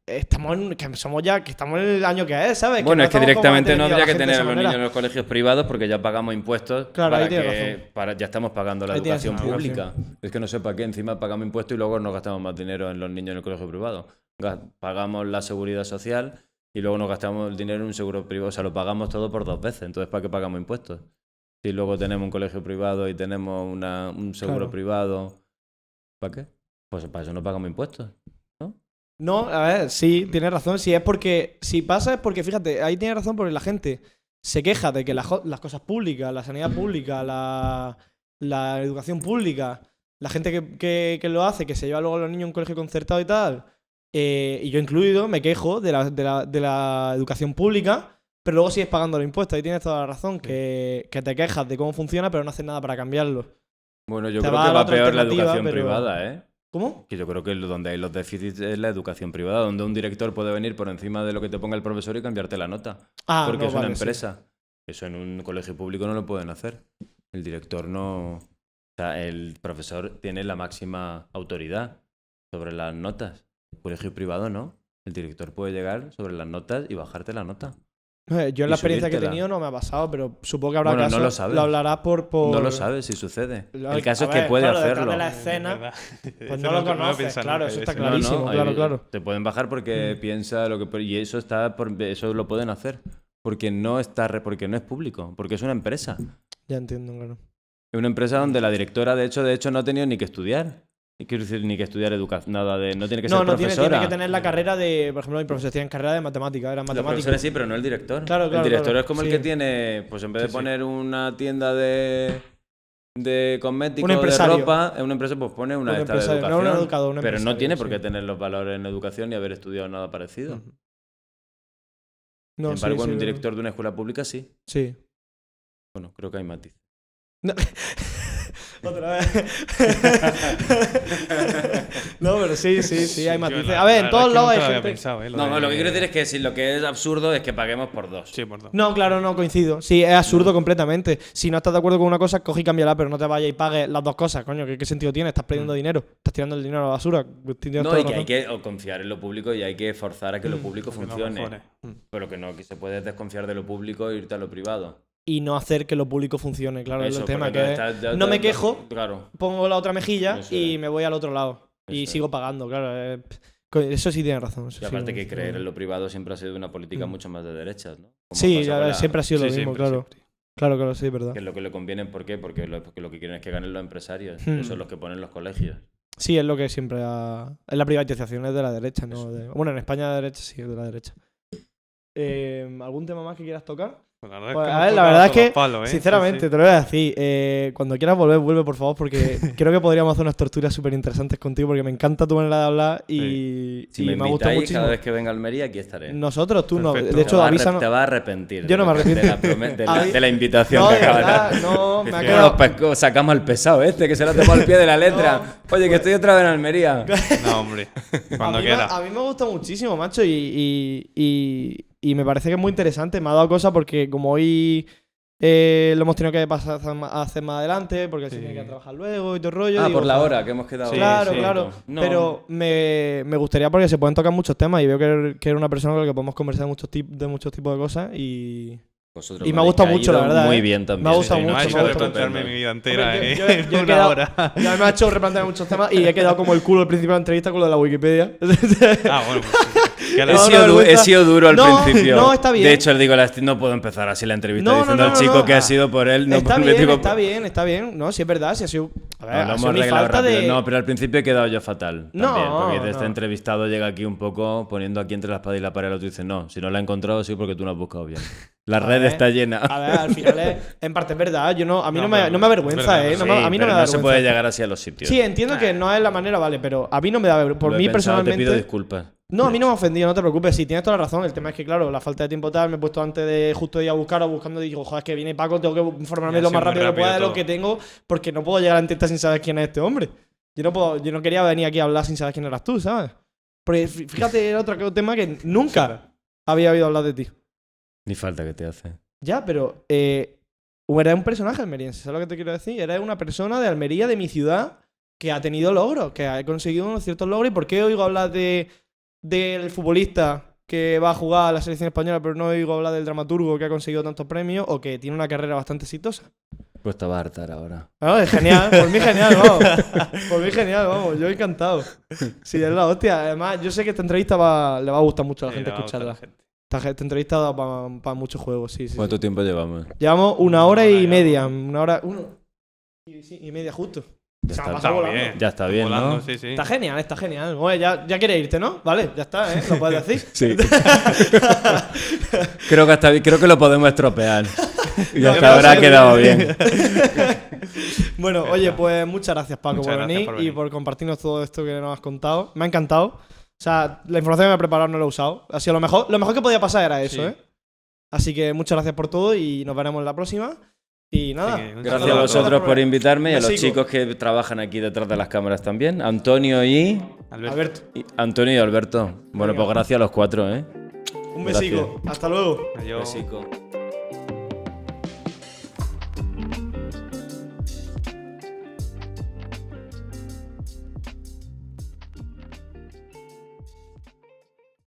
Estamos en. que somos ya. que estamos en el año que es, ¿sabes? bueno, no es que directamente no habría que tener a los niños en los colegios privados porque ya pagamos impuestos Claro, para ahí que razón. para- ya estamos pagando la Ahí educación pública. Es que no sé para qué, encima pagamos impuestos y luego nos gastamos más dinero en los niños en el colegio privado. Ga- Pagamos la seguridad social y luego nos gastamos el dinero en un seguro privado. O sea, lo pagamos todo por dos veces. Entonces, ¿para qué pagamos impuestos? Si luego tenemos un colegio privado y tenemos una- un seguro Claro. privado, ¿para qué? Pues para eso no pagamos impuestos. No, a ver, sí, tienes razón. Si es porque. Si pasa es porque, fíjate, ahí tienes razón porque la gente se queja de que las, cosas públicas, la sanidad pública, la, la educación pública, la gente que, que- que lo hace, que se lleva luego a los niños a un colegio concertado y tal, eh, y yo incluido, me quejo de la, de la- de la educación pública, pero luego sigues pagando los impuestos. Ahí tienes toda la razón, que, que te quejas de cómo funciona, pero no haces nada para cambiarlo. Bueno, yo Te creo que va peor la educación pero- privada, ¿eh? ¿Cómo? Que yo creo que donde hay los déficits es la educación privada, donde un director puede venir por encima de lo que te ponga el profesor y cambiarte la nota. Ah, porque no, es una sí. empresa. Eso en un colegio público no lo pueden hacer. El director no. O sea, el profesor tiene la máxima autoridad sobre las notas. El colegio privado no. El director puede llegar sobre las notas y bajarte la nota. Eh, Yo en la experiencia que he tenido no me ha pasado, pero supongo que habrá Bueno, no casos. lo sabes. hablarás por, por. No lo sabes si sucede. Lo- El caso a es que ver, puede claro, hacerlo. de la Es escena. Pues no lo conoces, claro, eso está eso. No, no, Clarísimo, claro, hay- claro. Te pueden bajar porque Mm. piensa lo que y eso está por, eso lo pueden hacer porque no está re- porque no es público, porque es una empresa. Ya entiendo, claro. Es una empresa donde la directora de hecho de hecho no ha tenido ni que estudiar. Y quiero decir, ni que estudiar educación, nada de. No tiene que no, ser no tiene, profesora. tiene que tener la carrera de. Por ejemplo, mi profesor tiene carrera de matemática, era profesores sí, pero no el director. Claro, claro, el director claro. es como el que tiene, pues en vez de Sí, sí. poner una tienda de, de cosméticos, de ropa, en una empresa pues pone una Un esta de no educación. un educador, un pero no tiene por sí. qué tener los valores en educación ni haber estudiado nada parecido. No, Sin embargo, sí, un director de una escuela pública sí. Sí. Bueno, creo que hay matiz. No. Otra vez. no, pero sí, sí, sí, hay matices. A ver, la en todos lados es hay lo gente. pensado, ¿eh? No, no, de- lo que quiero decir es que si lo que es absurdo es que paguemos por dos. Sí, por dos. No, claro, no coincido. Sí, es absurdo completamente. Si no estás de acuerdo con una cosa, coge y cámbiala, pero no te vayas y pagues las dos cosas, coño. ¿Qué, qué sentido tiene? Estás perdiendo dinero. Estás tirando el dinero a la basura. No, y que hay que confiar en lo público y hay que forzar a que lo Mm, público Que no funcione. Mm. Pero que no, que se puede desconfiar de lo público e irte a lo privado. Y no hacer que lo público funcione, claro, es el tema. Que ya- no me quejo. Claro. pongo la otra mejilla Eso y es. me voy al otro lado. y sigo pagando, claro. eh, Eso sí tiene razón. Y aparte que creer en lo privado siempre ha sido una política Mm. mucho más de derechas, ¿no? Como Sí, la- siempre ha sido lo mismo, siempre, claro. siempre. Claro, claro, sí, verdad. Que es lo que le conviene, ¿por qué? Porque lo, porque lo que quieren es que ganen los empresarios. Es los que ponen los colegios. Sí, es lo que siempre ha... Es la privatización es de la derecha, ¿no? De- Bueno, en España de derecha sí, es de la derecha. Eh, ¿Algún tema más que quieras tocar? Pues la verdad Pues, es que a ver, la verdad es todos que, palos, ¿eh? Sí, Sinceramente, sí. te lo voy a decir. eh, cuando quieras volver, vuelve, por favor, porque creo que podríamos hacer unas torturas súper interesantes contigo, porque me encanta tu manera de hablar y, Si y me me, invitáis muchísimo. cada vez que venga a Almería, aquí estaré. Nosotros, tú no. De hecho, avísanos. Te vas a arrepentir. Yo no me que- De la, arrepiento. de la- de la invitación No, que acabas de verdad, dar. no, me ha Dice, quedado. "Bueno, pues, sacamos al pesado este que se lo ha tomado al pie de la letra. Oye, que estoy otra vez en Almería. No, hombre. Cuando a mí, quiera. Me, a mí me gusta muchísimo, macho, y, y, y- y me parece que es muy interesante. Me ha dado cosa porque como hoy eh, lo hemos tenido que pasar a hacer más- adelante, porque se tiene que trabajar luego y todo el rollo. Ah, digo, por la hora que hemos quedado. Sí, Claro, sí. claro. No. Pero me, me gustaría porque se pueden tocar muchos temas y veo que eres, que eres una persona con la que podemos conversar de muchos, tip- de muchos tipos de cosas y... Vosotros Y me ha gustado mucho, la verdad, Muy ¿eh? bien también. Me ha gustado Sí, no mucho, ha me hecho replantearme mucho. mi vida entera Hombre, en yo- yo- yo he una quedado- hora. Ya me ha hecho replantear muchos temas y he quedado como el culo al principio de la entrevista con lo de la Wikipedia. Ah, bueno, pues He, No, sido du- vergüenza. he sido duro al No, principio. no, está bien. De hecho, le digo, no puedo empezar así la entrevista diciendo no, al chico no. que ha sido por él. No está por- bien, digo, está bien, está bien. No, sí es verdad, sí ha sido... A ver, No, ha sido mi falta de... No, pero al principio he quedado yo fatal. No, también, porque este no. entrevistado llega aquí un poco poniendo aquí entre la espada y la pared. El otro dice, no, si no la he encontrado, sí, porque tú no has buscado bien. La red ver, está llena. A ver, al final es, en parte es verdad. Yo no, a mí no, No, me, no me avergüenza, verdad, ¿eh? No Sí, a mí no me da se vergüenza. puede llegar así a los sitios. Sí, entiendo que no es la manera, vale, pero a mí no me da vergüenza. Por Lo he mí pensado, Te pido personalmente. disculpas. No, a mí no me ha ofendido, no te preocupes. Sí, tienes toda la razón. El tema es que, claro, la falta de tiempo tal, me he puesto antes de justo ir a buscar o buscando y digo, joder, es que viene Paco, tengo que informarme lo más rápido que pueda de lo que tengo, porque no puedo llegar a la entrevista sin saber quién es este hombre. Yo no puedo, yo no quería venir aquí a hablar sin saber quién eras tú, ¿sabes? Porque fí- fíjate, era otro tema que nunca había oído hablar de ti. Ni falta que te hace. Ya, pero eh, eres un personaje almeriense, ¿sabes lo que te quiero decir? Eres una persona de Almería, de mi ciudad, que ha tenido logros, que ha conseguido unos ciertos logros. ¿Y por qué oigo hablar de del futbolista que va a jugar a la selección española, pero no oigo hablar del dramaturgo que ha conseguido tantos premios o que tiene una carrera bastante exitosa? Pues te vas a hartar ahora. No, es genial, por mí genial, vamos. Por mí genial, vamos, yo encantado. Sí, es la hostia. Además, yo sé que esta entrevista va- le va a gustar mucho a la Sí, gente le va a gustar a la escucharla. gente. Esta, esta entrevista da para muchos juegos, sí, sí. sí. ¿Cuánto tiempo llevamos? Llevamos una Una hora y media. Una hora. Uno. Y, sí, y media justo. Ya está, bien. ya está bien, Volando, ¿no? sí, sí. Está genial, está genial. Oye, ya, ya quieres irte, ¿no? Vale, ya está, ¿eh? Lo puedes decir. Sí. creo, que hasta, creo que lo podemos estropear. Y No, hasta ahora ha quedado bien. bien. bueno, oye, pues muchas gracias, Paco, Muchas por, gracias venir por y por compartirnos todo esto que nos has contado. Me ha encantado. O sea, la información que me he preparado no la he usado. Ha sido lo mejor. Lo mejor que podía pasar era eso, Sí. ¿eh? Así que muchas gracias por todo y nos veremos en la próxima. Y nada. Gracias a vosotros por invitarme y a los chicos que trabajan aquí detrás de las cámaras también. Antonio y, Alberto. Alberto, y- Antonio y Alberto. Bueno, Venga. pues gracias a los cuatro, ¿eh? un besico. Hasta luego. Adiós. Besico.